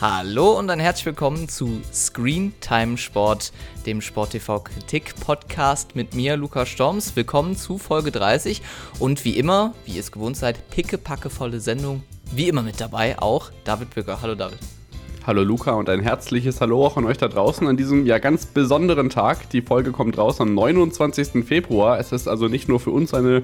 Hallo und ein herzlich willkommen zu Screen Time Sport, dem Sport TV Kritik Podcast mit mir, Lukas Storms. Willkommen zu Folge 30 und wie immer, wie ihr es gewohnt seid, pickepackevolle Sendung. Wie immer mit dabei auch David Bücker. Hallo David. Hallo Luca und ein herzliches Hallo auch an euch da draußen an diesem ja ganz besonderen Tag. Die Folge kommt raus am 29. Februar. Es ist also nicht nur für uns eine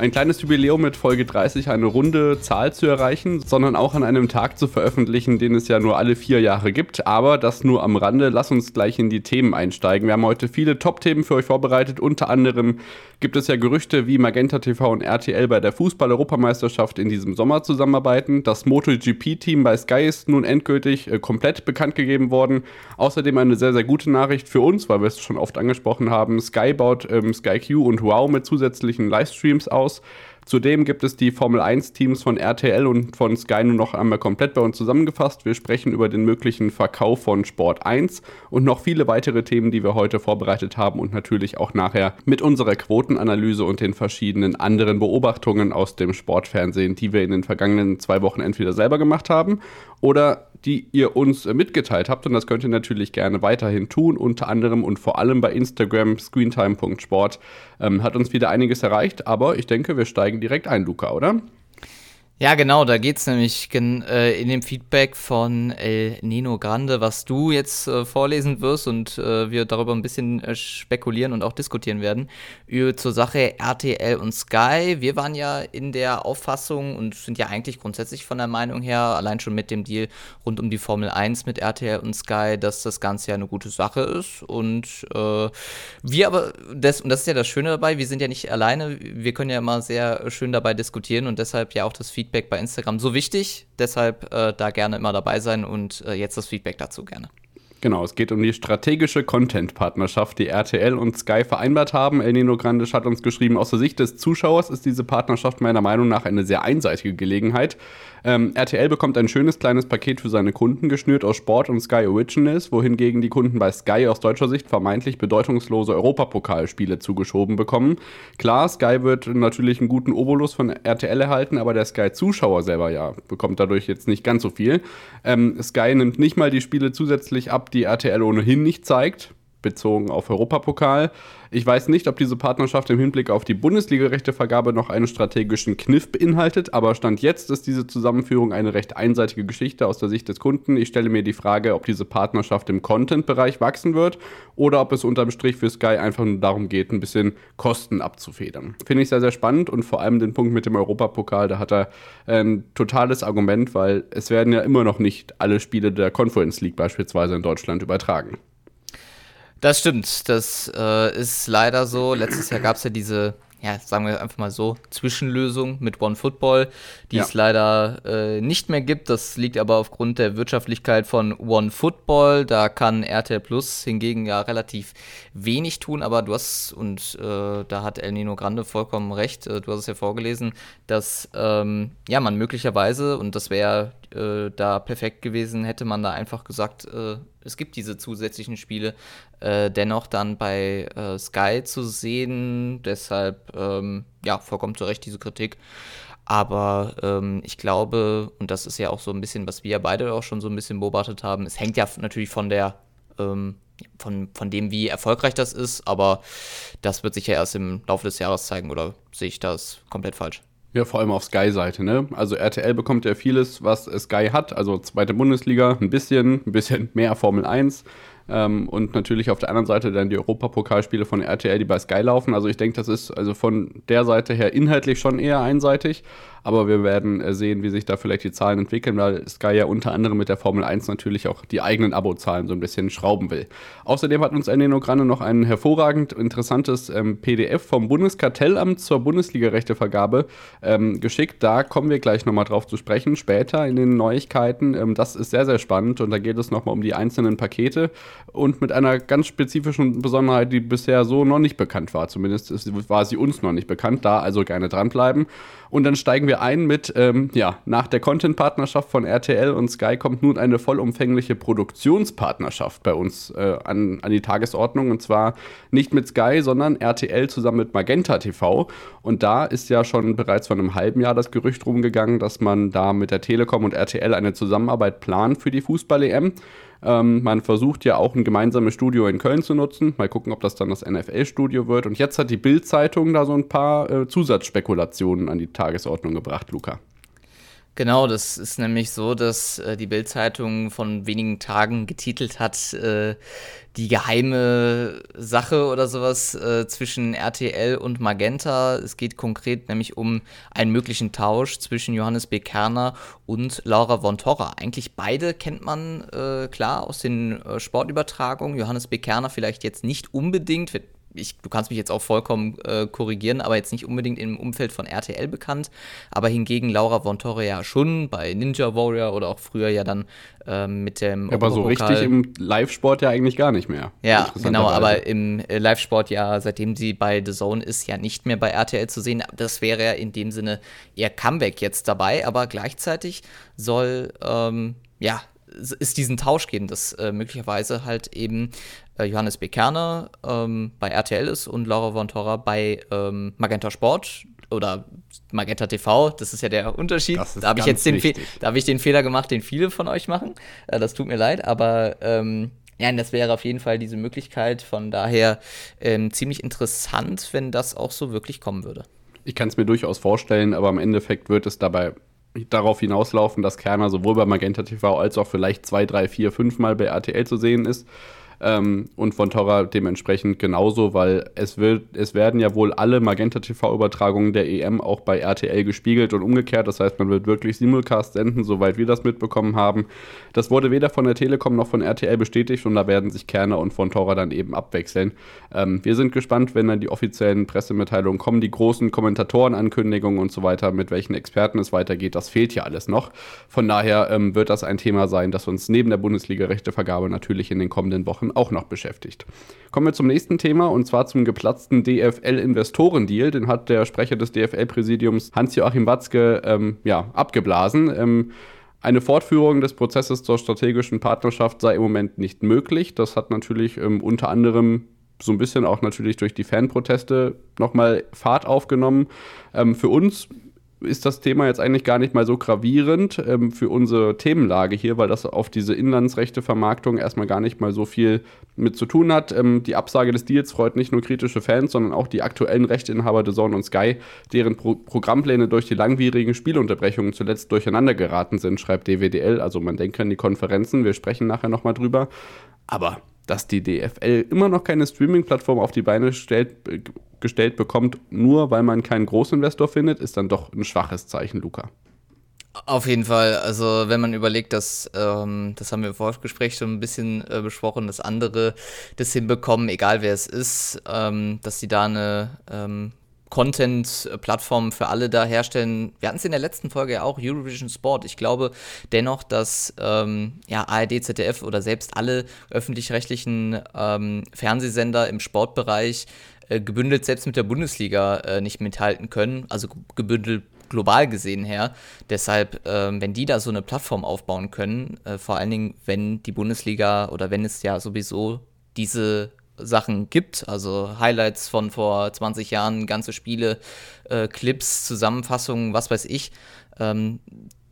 ein kleines Jubiläum mit Folge 30 eine runde Zahl zu erreichen, sondern auch an einem Tag zu veröffentlichen, den es ja nur alle vier Jahre gibt. Aber das nur am Rande. Lass uns gleich in die Themen einsteigen. Wir haben heute viele Top-Themen für euch vorbereitet. Unter anderem gibt es ja Gerüchte, wie Magenta TV und RTL bei der Fußball-Europameisterschaft in diesem Sommer zusammenarbeiten. Das MotoGP-Team bei Sky ist nun endgültig äh, komplett bekannt gegeben worden. Außerdem eine sehr, sehr gute Nachricht für uns, weil wir es schon oft angesprochen haben. Sky baut ähm, SkyQ und Wow mit zusätzlichen Livestreams aus aus. Zudem gibt es die Formel 1-Teams von RTL und von Sky nur noch einmal komplett bei uns zusammengefasst. Wir sprechen über den möglichen Verkauf von Sport 1 und noch viele weitere Themen, die wir heute vorbereitet haben und natürlich auch nachher mit unserer Quotenanalyse und den verschiedenen anderen Beobachtungen aus dem Sportfernsehen, die wir in den vergangenen zwei Wochen entweder selber gemacht haben oder die ihr uns mitgeteilt habt. Und das könnt ihr natürlich gerne weiterhin tun, unter anderem und vor allem bei Instagram screentime.sport. Ähm, hat uns wieder einiges erreicht, aber ich denke, wir steigen direkt ein, Luca, oder? Ja, genau, da geht es nämlich äh, in dem Feedback von El Nino Grande, was du jetzt äh, vorlesen wirst und äh, wir darüber ein bisschen äh, spekulieren und auch diskutieren werden, zur Sache RTL und Sky. Wir waren ja in der Auffassung und sind ja eigentlich grundsätzlich von der Meinung her, allein schon mit dem Deal rund um die Formel 1 mit RTL und Sky, dass das Ganze ja eine gute Sache ist. Und äh, wir aber, das, und das ist ja das Schöne dabei, wir sind ja nicht alleine, wir können ja immer sehr schön dabei diskutieren und deshalb ja auch das Feedback Feedback bei Instagram so wichtig. Deshalb äh, da gerne immer dabei sein und äh, jetzt das Feedback dazu gerne. Genau, es geht um die strategische Content-Partnerschaft, die RTL und Sky vereinbart haben. El Nino Grandes hat uns geschrieben, aus der Sicht des Zuschauers ist diese Partnerschaft meiner Meinung nach eine sehr einseitige Gelegenheit. Ähm, RTL bekommt ein schönes kleines Paket für seine Kunden geschnürt aus Sport und Sky Originals, wohingegen die Kunden bei Sky aus deutscher Sicht vermeintlich bedeutungslose Europapokalspiele zugeschoben bekommen. Klar, Sky wird natürlich einen guten Obolus von RTL erhalten, aber der Sky-Zuschauer selber ja bekommt dadurch jetzt nicht ganz so viel. Ähm, Sky nimmt nicht mal die Spiele zusätzlich ab, die RTL ohnehin nicht zeigt bezogen auf Europapokal. Ich weiß nicht, ob diese Partnerschaft im Hinblick auf die Bundesliga-Rechtevergabe noch einen strategischen Kniff beinhaltet, aber Stand jetzt ist diese Zusammenführung eine recht einseitige Geschichte aus der Sicht des Kunden. Ich stelle mir die Frage, ob diese Partnerschaft im Content-Bereich wachsen wird oder ob es unterm Strich für Sky einfach nur darum geht, ein bisschen Kosten abzufedern. Finde ich sehr, sehr spannend und vor allem den Punkt mit dem Europapokal, da hat er ein totales Argument, weil es werden ja immer noch nicht alle Spiele der Conference League beispielsweise in Deutschland übertragen. Das stimmt, das äh, ist leider so. Letztes Jahr gab es ja diese, ja, sagen wir einfach mal so, Zwischenlösung mit One Football, die ja. es leider äh, nicht mehr gibt. Das liegt aber aufgrund der Wirtschaftlichkeit von One Football. Da kann RTL Plus hingegen ja relativ wenig tun, aber du hast, und äh, da hat El Nino Grande vollkommen recht, äh, du hast es ja vorgelesen, dass ähm, ja man möglicherweise, und das wäre äh, da perfekt gewesen, hätte man da einfach gesagt, äh, es gibt diese zusätzlichen Spiele äh, dennoch dann bei äh, Sky zu sehen. Deshalb, ähm, ja, vollkommen zu Recht diese Kritik. Aber ähm, ich glaube, und das ist ja auch so ein bisschen, was wir beide auch schon so ein bisschen beobachtet haben, es hängt ja natürlich von der, ähm, von, von dem, wie erfolgreich das ist, aber das wird sich ja erst im Laufe des Jahres zeigen, oder sehe ich das komplett falsch? Ja, vor allem auf Sky-Seite, ne? Also RTL bekommt ja vieles, was Sky hat, also zweite Bundesliga, ein bisschen, ein bisschen mehr Formel 1, ähm, und natürlich auf der anderen Seite dann die Europapokalspiele von RTL, die bei Sky laufen. Also ich denke, das ist also von der Seite her inhaltlich schon eher einseitig. Aber wir werden äh, sehen, wie sich da vielleicht die Zahlen entwickeln, weil Sky ja unter anderem mit der Formel 1 natürlich auch die eigenen Abozahlen so ein bisschen schrauben will. Außerdem hat uns Eneno Grande noch ein hervorragend interessantes ähm, PDF vom Bundeskartellamt zur Bundesliga-Rechtevergabe ähm, geschickt. Da kommen wir gleich nochmal drauf zu sprechen, später in den Neuigkeiten. Ähm, das ist sehr, sehr spannend und da geht es nochmal um die einzelnen Pakete. Und mit einer ganz spezifischen Besonderheit, die bisher so noch nicht bekannt war. Zumindest war sie uns noch nicht bekannt, da also gerne dranbleiben. Und dann steigen wir ein mit, ähm, ja, nach der Content-Partnerschaft von RTL und Sky kommt nun eine vollumfängliche Produktionspartnerschaft bei uns äh, an, an die Tagesordnung. Und zwar nicht mit Sky, sondern RTL zusammen mit Magenta TV. Und da ist ja schon bereits vor einem halben Jahr das Gerücht rumgegangen, dass man da mit der Telekom und RTL eine Zusammenarbeit plant für die Fußball-EM. Ähm, man versucht ja auch ein gemeinsames Studio in Köln zu nutzen. Mal gucken, ob das dann das NFL-Studio wird. Und jetzt hat die Bild-Zeitung da so ein paar äh, Zusatzspekulationen an die Tagesordnung gebracht, Luca. Genau, das ist nämlich so, dass äh, die Bild-Zeitung von wenigen Tagen getitelt hat, äh, die geheime Sache oder sowas äh, zwischen RTL und Magenta. Es geht konkret nämlich um einen möglichen Tausch zwischen Johannes B. Kerner und Laura von Torra. Eigentlich beide kennt man äh, klar aus den äh, Sportübertragungen. Johannes B. Kerner vielleicht jetzt nicht unbedingt, wird ich, du kannst mich jetzt auch vollkommen äh, korrigieren, aber jetzt nicht unbedingt im Umfeld von RTL bekannt. Aber hingegen Laura Von Torre ja schon bei Ninja Warrior oder auch früher ja dann ähm, mit dem. Aber so richtig im Live-Sport ja eigentlich gar nicht mehr. Ja, genau, aber im äh, Live-Sport ja, seitdem sie bei The Zone ist, ja nicht mehr bei RTL zu sehen. Das wäre ja in dem Sinne eher Comeback jetzt dabei, aber gleichzeitig soll. Ähm, ja, es diesen Tausch geben, dass äh, möglicherweise halt eben äh, Johannes B. Kerner ähm, bei RTL ist und Laura von Torra bei ähm, Magenta Sport oder Magenta TV, das ist ja der Unterschied. Da habe ich jetzt den, da hab ich den Fehler gemacht, den viele von euch machen. Äh, das tut mir leid, aber ähm, ja, das wäre auf jeden Fall diese Möglichkeit. Von daher ähm, ziemlich interessant, wenn das auch so wirklich kommen würde. Ich kann es mir durchaus vorstellen, aber im Endeffekt wird es dabei darauf hinauslaufen, dass Kerner sowohl bei Magenta TV als auch vielleicht zwei, drei, vier, fünf Mal bei RTL zu sehen ist. Ähm, und von Torra dementsprechend genauso, weil es wird, es werden ja wohl alle Magenta TV-Übertragungen der EM auch bei RTL gespiegelt und umgekehrt. Das heißt, man wird wirklich Simulcast senden, soweit wir das mitbekommen haben. Das wurde weder von der Telekom noch von RTL bestätigt und da werden sich Kerner und von Torra dann eben abwechseln. Ähm, wir sind gespannt, wenn dann die offiziellen Pressemitteilungen kommen, die großen Kommentatorenankündigungen und so weiter, mit welchen Experten es weitergeht. Das fehlt ja alles noch. Von daher ähm, wird das ein Thema sein, das uns neben der Bundesliga-Rechtevergabe natürlich in den kommenden Wochen Wochen auch noch beschäftigt. Kommen wir zum nächsten Thema und zwar zum geplatzten DFL-Investorendeal. Den hat der Sprecher des DFL-Präsidiums Hans-Joachim Watzke ähm, ja, abgeblasen. Ähm, eine Fortführung des Prozesses zur strategischen Partnerschaft sei im Moment nicht möglich. Das hat natürlich ähm, unter anderem so ein bisschen auch natürlich durch die Fanproteste nochmal Fahrt aufgenommen. Ähm, für uns ist das Thema jetzt eigentlich gar nicht mal so gravierend ähm, für unsere Themenlage hier, weil das auf diese Inlandsrechte-Vermarktung erstmal gar nicht mal so viel mit zu tun hat. Ähm, die Absage des Deals freut nicht nur kritische Fans, sondern auch die aktuellen Rechteinhaber der Zone und Sky, deren Pro Programmpläne durch die langwierigen Spielunterbrechungen zuletzt durcheinander geraten sind, schreibt DWDL. Also man denke an die Konferenzen, wir sprechen nachher nochmal drüber. Aber dass die DFL immer noch keine Streaming-Plattform auf die Beine stellt, gestellt bekommt, nur weil man keinen Großinvestor findet, ist dann doch ein schwaches Zeichen, Luca. Auf jeden Fall. Also wenn man überlegt, dass, ähm, das haben wir im Vorgespräch schon ein bisschen äh, besprochen, dass andere das hinbekommen, egal wer es ist, ähm, dass sie da eine ähm, Content-Plattform für alle da herstellen. Wir hatten es in der letzten Folge ja auch, Eurovision Sport. Ich glaube dennoch, dass ähm, ja, ARD, ZDF oder selbst alle öffentlich-rechtlichen ähm, Fernsehsender im Sportbereich gebündelt selbst mit der Bundesliga äh, nicht mithalten können, also gebündelt global gesehen her. Deshalb, äh, wenn die da so eine Plattform aufbauen können, äh, vor allen Dingen, wenn die Bundesliga oder wenn es ja sowieso diese Sachen gibt, also Highlights von vor 20 Jahren, ganze Spiele, äh, Clips, Zusammenfassungen, was weiß ich. Ähm,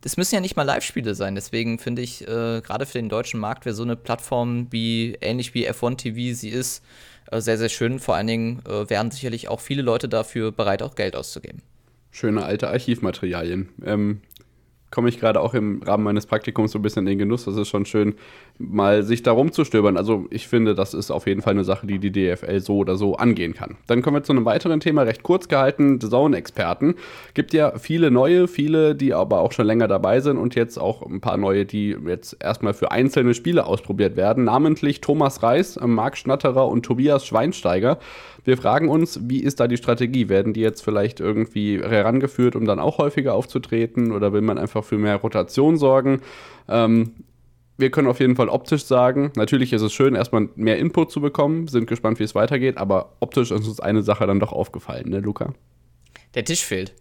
es müssen ja nicht mal Live-Spiele sein, deswegen finde ich, äh, gerade für den deutschen Markt wäre so eine Plattform wie, ähnlich wie F1 TV sie ist, äh, sehr, sehr schön. Vor allen Dingen äh, wären sicherlich auch viele Leute dafür bereit, auch Geld auszugeben. Schöne alte Archivmaterialien. Ähm, komme ich gerade auch im Rahmen meines Praktikums so ein bisschen in den Genuss. Das ist schon schön, mal sich da rumzustöbern. Also ich finde, das ist auf jeden Fall eine Sache, die die DFL so oder so angehen kann. Dann kommen wir zu einem weiteren Thema, recht kurz gehalten, Zone-Experten. Gibt ja viele neue, viele, die aber auch schon länger dabei sind und jetzt auch ein paar neue, die jetzt erstmal für einzelne Spiele ausprobiert werden. Namentlich Thomas Reis, Marc Schnatterer und Tobias Schweinsteiger. Wir fragen uns, wie ist da die Strategie? Werden die jetzt vielleicht irgendwie herangeführt, um dann auch häufiger aufzutreten oder will man einfach für mehr Rotation sorgen? Ähm, wir können auf jeden Fall optisch sagen, natürlich ist es schön, erstmal mehr Input zu bekommen, sind gespannt, wie es weitergeht, aber optisch ist uns eine Sache dann doch aufgefallen, ne, Luca? Der Tisch fehlt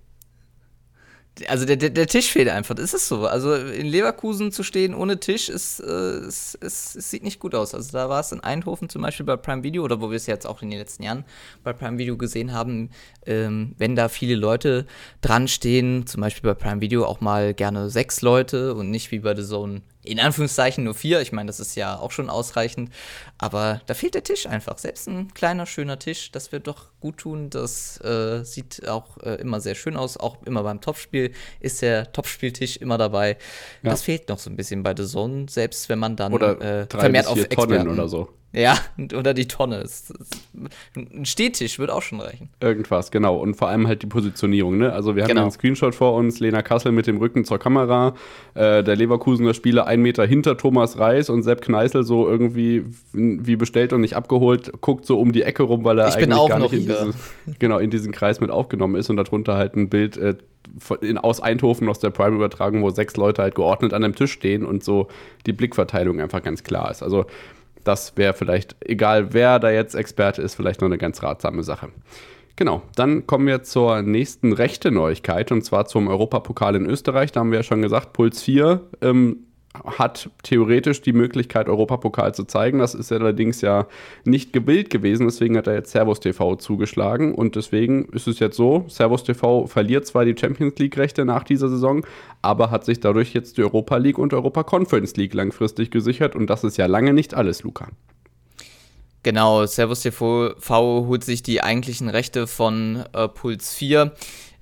also der, der, der, Tisch fehlt einfach. Das ist so. Also in Leverkusen zu stehen ohne Tisch ist, äh, ist, ist, ist, sieht nicht gut aus. Also da war es in Eindhoven zum Beispiel bei Prime Video oder wo wir es jetzt auch in den letzten Jahren bei Prime Video gesehen haben, ähm, wenn da viele Leute dran stehen, zum Beispiel bei Prime Video auch mal gerne sechs Leute und nicht wie bei The Zone in Anführungszeichen nur vier. Ich meine, das ist ja auch schon ausreichend. Aber da fehlt der Tisch einfach. Selbst ein kleiner, schöner Tisch, das wird doch gut tun. Das äh, sieht auch äh, immer sehr schön aus. Auch immer beim Topspiel ist der Topspieltisch immer dabei. Ja. Das fehlt noch so ein bisschen bei The Zone, selbst wenn man dann oder äh, vermehrt auf Tonnen Experten oder so. Ja, oder die Tonne. Ein Stehtisch wird auch schon reichen. Irgendwas, genau. Und vor allem halt die Positionierung. Ne? Also wir haben genau. einen Screenshot vor uns, Lena Kassel mit dem Rücken zur Kamera, äh, der Leverkusener Spieler ein Meter hinter Thomas Reis und Sepp Kneißl so irgendwie wie bestellt und nicht abgeholt, guckt so um die Ecke rum, weil er ich eigentlich gar nicht in, dieses, genau, in diesen Kreis mit aufgenommen ist und darunter halt ein Bild äh, in, aus Eindhoven aus der Prime-Übertragung, wo sechs Leute halt geordnet an einem Tisch stehen und so die Blickverteilung einfach ganz klar ist. Also das wäre vielleicht, egal wer da jetzt Experte ist, vielleicht noch eine ganz ratsame Sache. Genau, dann kommen wir zur nächsten rechte Neuigkeit und zwar zum Europapokal in Österreich. Da haben wir ja schon gesagt, Puls 4 ähm, hat theoretisch die Möglichkeit, Europapokal zu zeigen. Das ist allerdings ja nicht gewillt gewesen, deswegen hat er jetzt Servus TV zugeschlagen und deswegen ist es jetzt so, Servus TV verliert zwar die Champions League Rechte nach dieser Saison, aber hat sich dadurch jetzt die Europa League und Europa Conference League langfristig gesichert und das ist ja lange nicht alles, Luca. Genau, Servus TV holt sich die eigentlichen Rechte von äh, Puls 4.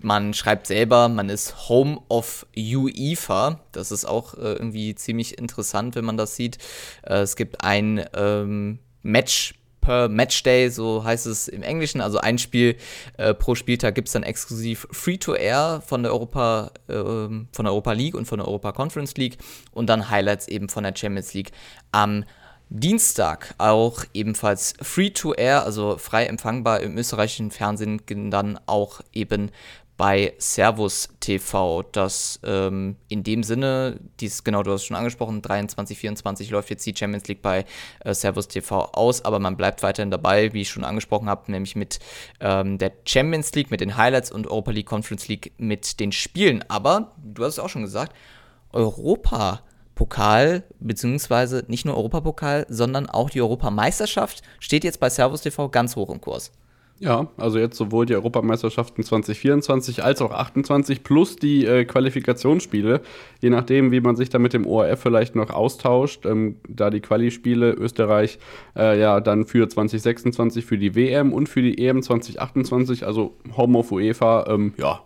Man schreibt selber, man ist Home of UEFA. Das ist auch äh, irgendwie ziemlich interessant, wenn man das sieht. Äh, es gibt ein ähm, Match per Matchday, so heißt es im Englischen. Also ein Spiel äh, pro Spieltag gibt es dann exklusiv Free-to-Air von der Europa, äh, von der Europa League und von der Europa Conference League und dann Highlights eben von der Champions League am Dienstag auch ebenfalls Free-to-Air, also frei empfangbar im österreichischen Fernsehen, dann auch eben bei Servus TV, das ähm, in dem Sinne, dies, genau, du hast schon angesprochen, 23, 24 läuft jetzt die Champions League bei äh, Servus TV aus, aber man bleibt weiterhin dabei, wie ich schon angesprochen habe, nämlich mit ähm, der Champions League, mit den Highlights und Europa League Conference League mit den Spielen. Aber, du hast es auch schon gesagt, Europa. Pokal, beziehungsweise nicht nur Europapokal, sondern auch die Europameisterschaft steht jetzt bei Servus TV ganz hoch im Kurs. Ja, also jetzt sowohl die Europameisterschaften 2024 als auch 28 plus die äh, Qualifikationsspiele, je nachdem, wie man sich da mit dem ORF vielleicht noch austauscht, ähm, da die Quali-Spiele Österreich äh, ja dann für 2026 für die WM und für die EM 2028, also Home of UEFA, ähm, ja,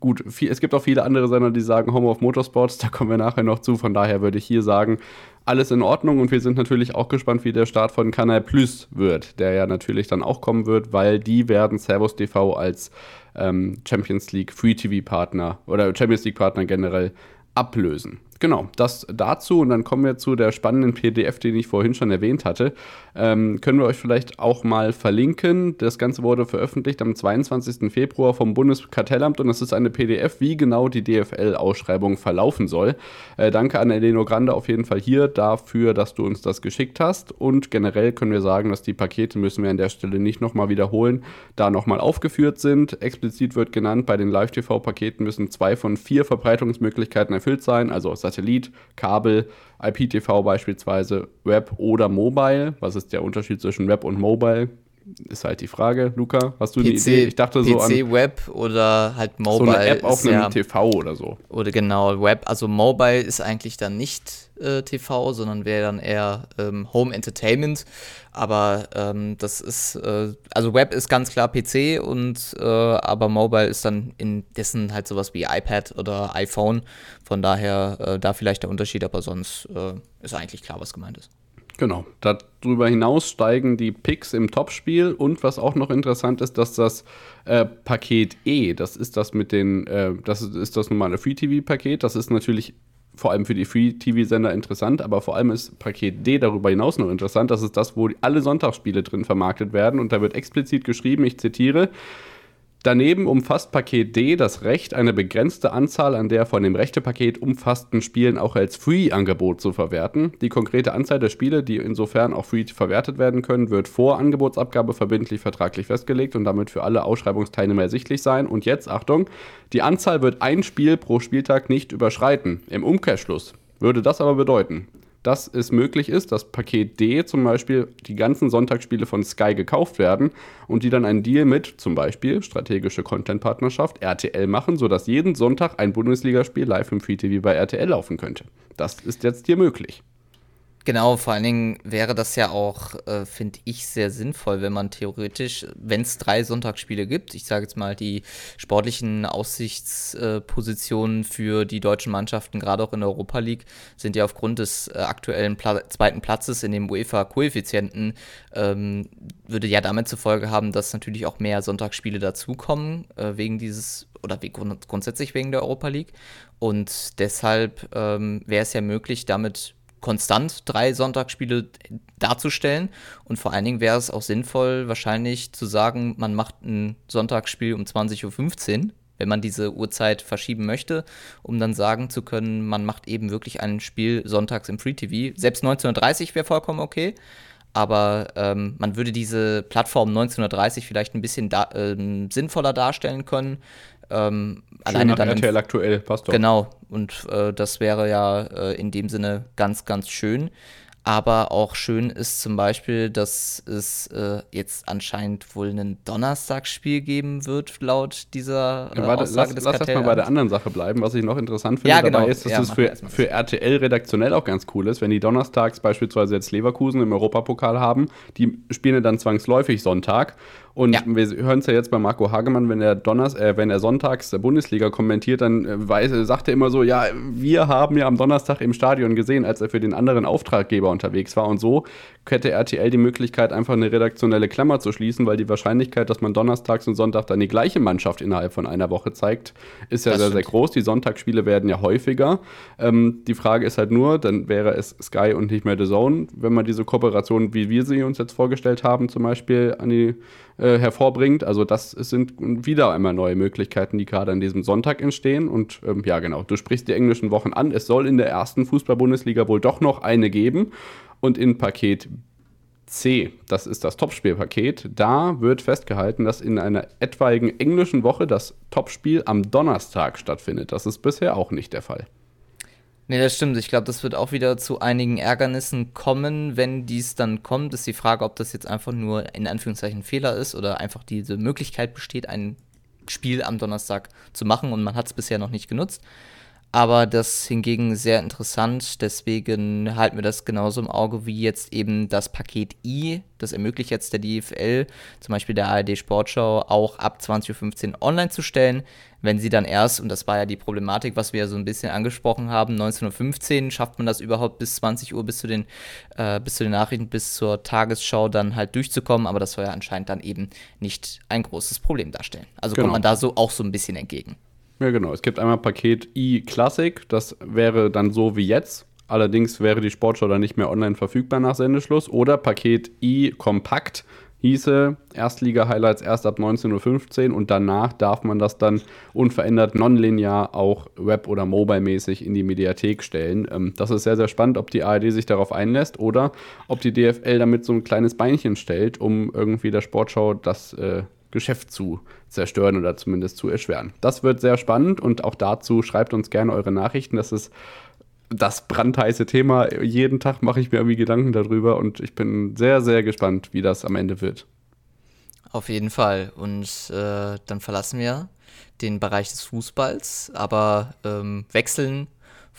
gut, viel, es gibt auch viele andere Sender, die sagen Home of Motorsports, da kommen wir nachher noch zu. Von daher würde ich hier sagen, alles in Ordnung und wir sind natürlich auch gespannt, wie der Start von Kanal Plus wird, der ja natürlich dann auch kommen wird, weil die werden Servus TV als ähm, Champions League Free TV Partner oder Champions League Partner generell ablösen. Genau, das dazu und dann kommen wir zu der spannenden PDF, den ich vorhin schon erwähnt hatte. Ähm, können wir euch vielleicht auch mal verlinken. Das Ganze wurde veröffentlicht am 22. Februar vom Bundeskartellamt und es ist eine PDF, wie genau die DFL-Ausschreibung verlaufen soll. Äh, danke an Eleno Grande auf jeden Fall hier dafür, dass du uns das geschickt hast und generell können wir sagen, dass die Pakete müssen wir an der Stelle nicht nochmal wiederholen, da nochmal aufgeführt sind. Explizit wird genannt, bei den Live-TV-Paketen müssen zwei von vier Verbreitungsmöglichkeiten erfüllt sein, also Satellit, Kabel, IPTV beispielsweise, Web oder Mobile. Was ist der Unterschied zwischen Web und Mobile? Ist halt die Frage, Luca. Hast du PC, eine Idee? Ich dachte so PC, an Web oder halt Mobile. So eine App auf einem ja, TV oder so. Oder genau, Web. Also Mobile ist eigentlich dann nicht äh, TV, sondern wäre dann eher ähm, Home Entertainment. Aber ähm, das ist, äh, also Web ist ganz klar PC und äh, aber Mobile ist dann in dessen halt sowas wie iPad oder iPhone. Von daher äh, da vielleicht der Unterschied, aber sonst äh, ist eigentlich klar, was gemeint ist. Genau. Darüber hinaus steigen die Picks im Topspiel und was auch noch interessant ist, dass das äh, Paket E, das ist das mit den, äh, das ist das normale Free-TV-Paket, das ist natürlich vor allem für die Free-TV-Sender interessant, aber vor allem ist Paket D darüber hinaus noch interessant. Das ist das, wo alle Sonntagsspiele drin vermarktet werden und da wird explizit geschrieben, ich zitiere, Daneben umfasst Paket D das Recht, eine begrenzte Anzahl an der von dem Rechtepaket umfassten Spielen auch als Free-Angebot zu verwerten. Die konkrete Anzahl der Spiele, die insofern auch free verwertet werden können, wird vor Angebotsabgabe verbindlich vertraglich festgelegt und damit für alle Ausschreibungsteilnehmer ersichtlich sein. Und jetzt, Achtung, die Anzahl wird ein Spiel pro Spieltag nicht überschreiten. Im Umkehrschluss würde das aber bedeuten, dass es möglich ist, dass Paket D zum Beispiel die ganzen Sonntagsspiele von Sky gekauft werden und die dann einen Deal mit zum Beispiel strategische Content-Partnerschaft RTL machen, sodass jeden Sonntag ein Bundesligaspiel live im Free TV bei RTL laufen könnte. Das ist jetzt hier möglich. Genau, vor allen Dingen wäre das ja auch, äh, finde ich, sehr sinnvoll, wenn man theoretisch, wenn es drei Sonntagsspiele gibt, ich sage jetzt mal die sportlichen Aussichtspositionen für die deutschen Mannschaften, gerade auch in der Europa League, sind ja aufgrund des äh, aktuellen Pla zweiten Platzes in dem UEFA-Koeffizienten, ähm, würde ja damit zur Folge haben, dass natürlich auch mehr Sonntagsspiele dazukommen, äh, wegen dieses oder grund grundsätzlich wegen der Europa League. Und deshalb ähm, wäre es ja möglich, damit konstant drei Sonntagsspiele darzustellen. Und vor allen Dingen wäre es auch sinnvoll, wahrscheinlich zu sagen, man macht ein Sonntagsspiel um 20.15 Uhr, wenn man diese Uhrzeit verschieben möchte, um dann sagen zu können, man macht eben wirklich ein Spiel sonntags im Free TV. Selbst 19.30 Uhr wäre vollkommen okay. Aber ähm, man würde diese Plattform 1930 vielleicht ein bisschen da, äh, sinnvoller darstellen können, ähm, alleine dann RTL aktuell, passt doch. Genau, und äh, das wäre ja äh, in dem Sinne ganz, ganz schön. Aber auch schön ist zum Beispiel, dass es äh, jetzt anscheinend wohl ein Donnerstagsspiel geben wird, laut dieser äh, Warte, Aussage lass, des Lass erstmal bei der anderen Sache bleiben. Was ich noch interessant finde ja, genau. dabei ist, dass ja, es für, für RTL redaktionell auch ganz cool ist, wenn die donnerstags beispielsweise jetzt Leverkusen im Europapokal haben, die spielen ja dann zwangsläufig Sonntag und ja. wir hören es ja jetzt bei Marco Hagemann, wenn er Donners, äh, wenn er sonntags der Bundesliga kommentiert, dann äh, weiß, sagt er immer so, ja, wir haben ja am Donnerstag im Stadion gesehen, als er für den anderen Auftraggeber unterwegs war. Und so hätte RTL die Möglichkeit, einfach eine redaktionelle Klammer zu schließen, weil die Wahrscheinlichkeit, dass man donnerstags und Sonntag dann die gleiche Mannschaft innerhalb von einer Woche zeigt, ist ja das sehr, stimmt. sehr groß. Die Sonntagsspiele werden ja häufiger. Ähm, die Frage ist halt nur, dann wäre es Sky und nicht mehr The Zone, wenn man diese Kooperation, wie wir sie uns jetzt vorgestellt haben, zum Beispiel an die äh, hervorbringt. Also das sind wieder einmal neue Möglichkeiten, die gerade an diesem Sonntag entstehen. Und ähm, ja, genau, du sprichst die englischen Wochen an. Es soll in der ersten Fußball-Bundesliga wohl doch noch eine geben. Und in Paket C, das ist das Topspielpaket, da wird festgehalten, dass in einer etwaigen englischen Woche das Topspiel am Donnerstag stattfindet. Das ist bisher auch nicht der Fall. Nee, das stimmt. Ich glaube, das wird auch wieder zu einigen Ärgernissen kommen, wenn dies dann kommt. Ist die Frage, ob das jetzt einfach nur in Anführungszeichen Fehler ist oder einfach diese Möglichkeit besteht, ein Spiel am Donnerstag zu machen und man hat es bisher noch nicht genutzt aber das hingegen sehr interessant. Deswegen halten wir das genauso im Auge wie jetzt eben das Paket I. Das ermöglicht jetzt der DFL, zum Beispiel der ARD Sportschau, auch ab 20.15 Uhr online zu stellen. Wenn sie dann erst, und das war ja die Problematik, was wir ja so ein bisschen angesprochen haben, 19.15 Uhr schafft man das überhaupt bis 20 Uhr, bis zu, den, äh, bis zu den Nachrichten, bis zur Tagesschau dann halt durchzukommen. Aber das soll ja anscheinend dann eben nicht ein großes Problem darstellen. Also genau. kommt man da so auch so ein bisschen entgegen. Ja, genau. Es gibt einmal Paket i Classic, das wäre dann so wie jetzt. Allerdings wäre die Sportschau dann nicht mehr online verfügbar nach Sendeschluss. Oder Paket i Kompakt hieße Erstliga-Highlights erst ab 19.15 Uhr und danach darf man das dann unverändert nonlinear auch web- oder mobile-mäßig in die Mediathek stellen. Ähm, das ist sehr, sehr spannend, ob die ARD sich darauf einlässt oder ob die DFL damit so ein kleines Beinchen stellt, um irgendwie der Sportschau das äh, Geschäft zu zerstören oder zumindest zu erschweren. Das wird sehr spannend und auch dazu schreibt uns gerne eure Nachrichten. Das ist das brandheiße Thema. Jeden Tag mache ich mir irgendwie Gedanken darüber und ich bin sehr, sehr gespannt, wie das am Ende wird. Auf jeden Fall. Und äh, dann verlassen wir den Bereich des Fußballs, aber ähm, wechseln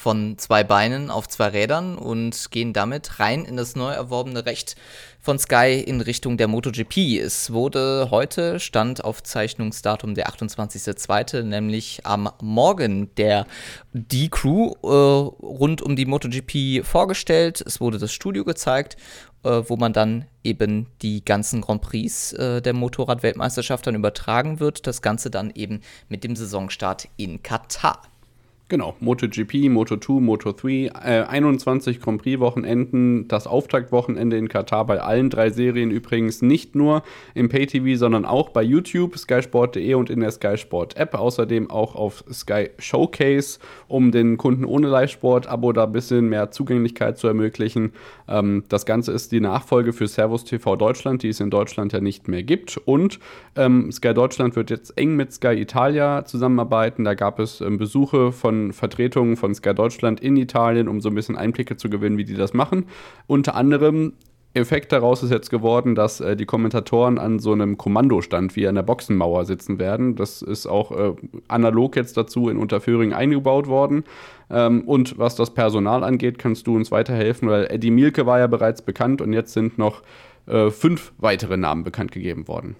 von zwei Beinen auf zwei Rädern und gehen damit rein in das neu erworbene Recht von Sky in Richtung der MotoGP. Es wurde heute, stand auf Zeichnungsdatum der 28.02., nämlich am Morgen der D-Crew äh, rund um die MotoGP vorgestellt. Es wurde das Studio gezeigt, äh, wo man dann eben die ganzen Grand Prix äh, der Motorradweltmeisterschaft dann übertragen wird. Das Ganze dann eben mit dem Saisonstart in Katar. Genau, MotoGP, Moto2, Moto3, äh, 21 Grand Prix-Wochenenden, das Auftaktwochenende in Katar bei allen drei Serien übrigens nicht nur im Pay-TV, sondern auch bei YouTube, skysport.de und in der Sky Sport App, außerdem auch auf Sky Showcase, um den Kunden ohne Live-Sport-Abo da ein bisschen mehr Zugänglichkeit zu ermöglichen. Ähm, das Ganze ist die Nachfolge für Servus TV Deutschland, die es in Deutschland ja nicht mehr gibt und ähm, Sky Deutschland wird jetzt eng mit Sky Italia zusammenarbeiten, da gab es ähm, Besuche von Vertretungen von Sky Deutschland in Italien, um so ein bisschen Einblicke zu gewinnen, wie die das machen. Unter anderem Effekt daraus ist jetzt geworden, dass äh, die Kommentatoren an so einem Kommandostand wie an der Boxenmauer sitzen werden. Das ist auch äh, analog jetzt dazu in Unterföhring eingebaut worden. Ähm, und was das Personal angeht, kannst du uns weiterhelfen, weil Eddie Mielke war ja bereits bekannt und jetzt sind noch äh, fünf weitere Namen bekannt gegeben worden.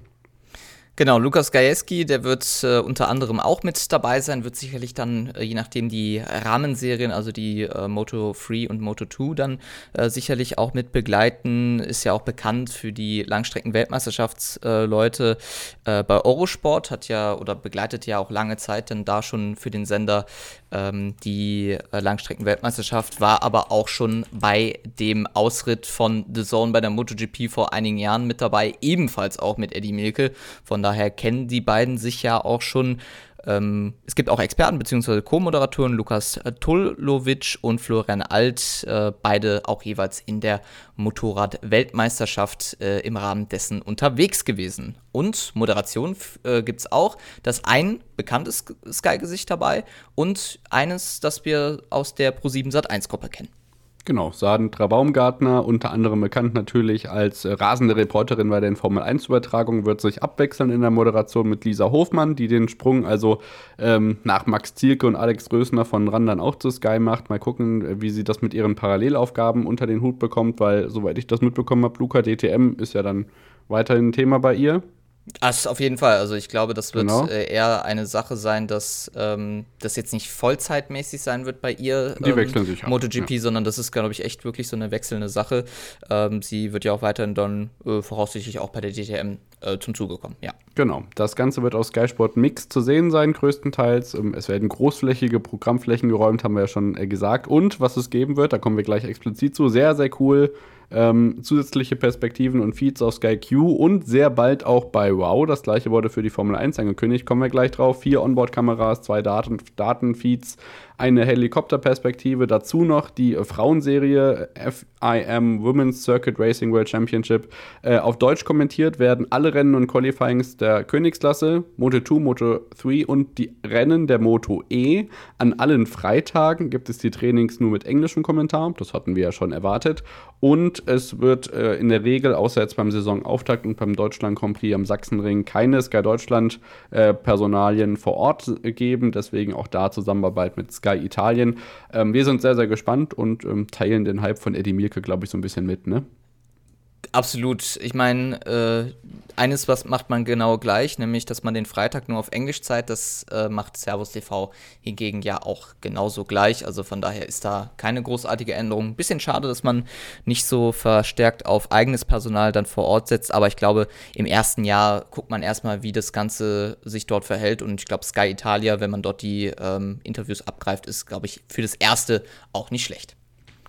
Genau, Lukas Gajewski, der wird äh, unter anderem auch mit dabei sein, wird sicherlich dann, äh, je nachdem die Rahmenserien, also die äh, Moto 3 und Moto 2 dann äh, sicherlich auch mit begleiten. Ist ja auch bekannt für die Langstrecken-Weltmeisterschaftsleute äh, bei Eurosport, hat ja oder begleitet ja auch lange Zeit dann da schon für den Sender ähm, die äh, Langstrecken-Weltmeisterschaft, war aber auch schon bei dem Ausritt von The Zone bei der MotoGP vor einigen Jahren mit dabei, ebenfalls auch mit Eddie Milke. Von daher kennen die beiden sich ja auch schon. Ähm, es gibt auch Experten bzw. Co-Moderatoren, Lukas Tullovic und Florian Alt, äh, beide auch jeweils in der Motorrad-Weltmeisterschaft äh, im Rahmen dessen unterwegs gewesen. Und Moderation äh, gibt es auch, das ein bekanntes Sky-Gesicht dabei und eines, das wir aus der Pro7 Sat1-Gruppe kennen. Genau, Sandra Baumgartner, unter anderem bekannt natürlich als äh, rasende Reporterin bei den Formel 1-Übertragungen, wird sich abwechseln in der Moderation mit Lisa Hofmann, die den Sprung also ähm, nach Max Zielke und Alex Rösner von Randern auch zu Sky macht. Mal gucken, äh, wie sie das mit ihren Parallelaufgaben unter den Hut bekommt, weil, soweit ich das mitbekommen habe, Luca DTM ist ja dann weiterhin ein Thema bei ihr. Das auf jeden Fall. Also ich glaube, das wird genau. äh, eher eine Sache sein, dass ähm, das jetzt nicht vollzeitmäßig sein wird bei ihr. Die ähm, wechseln sich MotoGP, ja. sondern das ist, glaube ich, echt wirklich so eine wechselnde Sache. Ähm, sie wird ja auch weiterhin dann äh, voraussichtlich auch bei der DTM äh, zum Zuge kommen, ja. Genau. Das Ganze wird aus Sky Sport Mix zu sehen sein, größtenteils. Ähm, es werden großflächige Programmflächen geräumt, haben wir ja schon äh, gesagt. Und was es geben wird, da kommen wir gleich explizit zu, sehr, sehr cool ähm, zusätzliche Perspektiven und Feeds auf Sky Q und sehr bald auch bei Wow. Das gleiche wurde für die Formel 1 angekündigt. Kommen wir gleich drauf. Vier Onboard-Kameras, zwei Daten Datenfeeds, eine Helikopterperspektive. Dazu noch die Frauenserie FIM Women's Circuit Racing World Championship. Äh, auf Deutsch kommentiert werden alle Rennen und Qualifyings der Königsklasse, Moto 2, Moto 3 und die Rennen der Moto E. An allen Freitagen gibt es die Trainings nur mit englischem Kommentar. Das hatten wir ja schon erwartet. Und es wird äh, in der Regel, außer jetzt beim Saisonauftakt und beim Deutschland Grand Prix am Sachsenring, keine Sky Deutschland äh, Personalien vor Ort geben. Deswegen auch da Zusammenarbeit mit Sky Sky Italien. Ähm, wir sind sehr, sehr gespannt und ähm, teilen den Hype von Eddie Mielke, glaube ich, so ein bisschen mit, ne? Absolut. Ich meine, äh, eines was macht man genau gleich, nämlich, dass man den Freitag nur auf Englisch zeigt. Das äh, macht Servus TV hingegen ja auch genauso gleich. Also von daher ist da keine großartige Änderung. Bisschen schade, dass man nicht so verstärkt auf eigenes Personal dann vor Ort setzt. Aber ich glaube, im ersten Jahr guckt man erstmal, wie das Ganze sich dort verhält. Und ich glaube, Sky Italia, wenn man dort die ähm, Interviews abgreift, ist, glaube ich, für das erste auch nicht schlecht.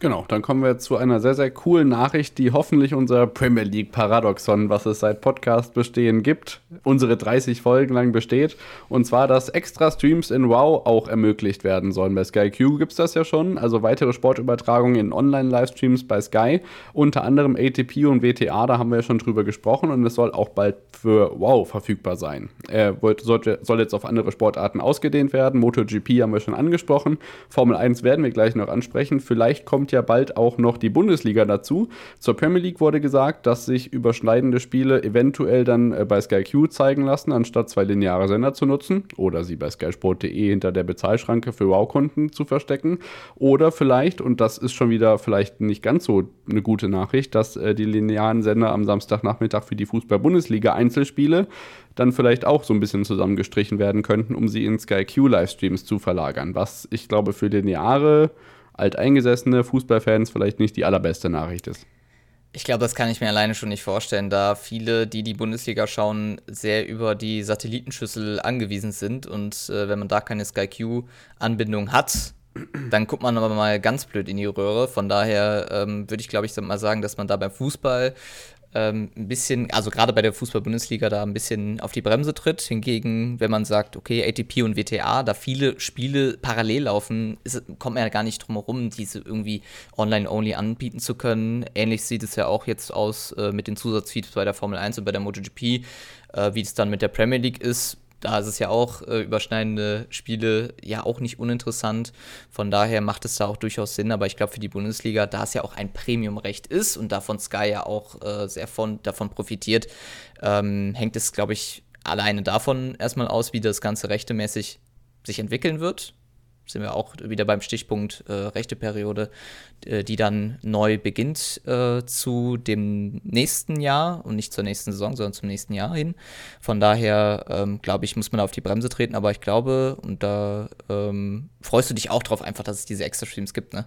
Genau, dann kommen wir zu einer sehr, sehr coolen Nachricht, die hoffentlich unser Premier League Paradoxon, was es seit Podcast bestehen gibt, unsere 30 Folgen lang besteht. Und zwar, dass extra Streams in WoW auch ermöglicht werden sollen. Bei Sky Q gibt es das ja schon, also weitere Sportübertragungen in Online-Livestreams bei Sky. Unter anderem ATP und WTA, da haben wir ja schon drüber gesprochen und es soll auch bald für WoW verfügbar sein. Er soll jetzt auf andere Sportarten ausgedehnt werden. MotoGP haben wir schon angesprochen. Formel 1 werden wir gleich noch ansprechen. Vielleicht kommt ja bald auch noch die Bundesliga dazu. Zur Premier League wurde gesagt, dass sich überschneidende Spiele eventuell dann äh, bei Sky Q zeigen lassen, anstatt zwei lineare Sender zu nutzen oder sie bei skysport.de hinter der Bezahlschranke für Wow-Kunden zu verstecken. Oder vielleicht, und das ist schon wieder vielleicht nicht ganz so eine gute Nachricht, dass äh, die linearen Sender am Samstagnachmittag für die Fußball-Bundesliga Einzelspiele dann vielleicht auch so ein bisschen zusammengestrichen werden könnten, um sie in Sky Q Livestreams zu verlagern. Was ich glaube für lineare alteingesessene Fußballfans vielleicht nicht die allerbeste Nachricht ist. Ich glaube, das kann ich mir alleine schon nicht vorstellen, da viele, die die Bundesliga schauen, sehr über die Satellitenschüssel angewiesen sind. Und äh, wenn man da keine SkyQ-Anbindung hat, dann guckt man aber mal ganz blöd in die Röhre. Von daher ähm, würde ich, glaube ich, mal sagen, dass man da beim Fußball ähm, ein bisschen, also gerade bei der Fußball-Bundesliga da ein bisschen auf die Bremse tritt. Hingegen, wenn man sagt, okay, ATP und WTA, da viele Spiele parallel laufen, ist, kommt man ja gar nicht drum herum, diese irgendwie online-only anbieten zu können. Ähnlich sieht es ja auch jetzt aus äh, mit den Zusatzfeeds bei der Formel 1 und bei der MotoGP, äh, wie es dann mit der Premier League ist da ist es ja auch äh, überschneidende Spiele ja auch nicht uninteressant. Von daher macht es da auch durchaus Sinn. Aber ich glaube, für die Bundesliga, da es ja auch ein Premium-Recht ist und davon Sky ja auch äh, sehr von, davon profitiert, ähm, hängt es, glaube ich, alleine davon erstmal aus, wie das Ganze rechtemäßig sich entwickeln wird sind wir auch wieder beim Stichpunkt äh, rechte Periode, äh, die dann neu beginnt äh, zu dem nächsten Jahr und nicht zur nächsten Saison, sondern zum nächsten Jahr hin. Von daher, ähm, glaube ich, muss man auf die Bremse treten, aber ich glaube, und da ähm, freust du dich auch drauf, einfach, dass es diese Extra-Streams gibt, ne?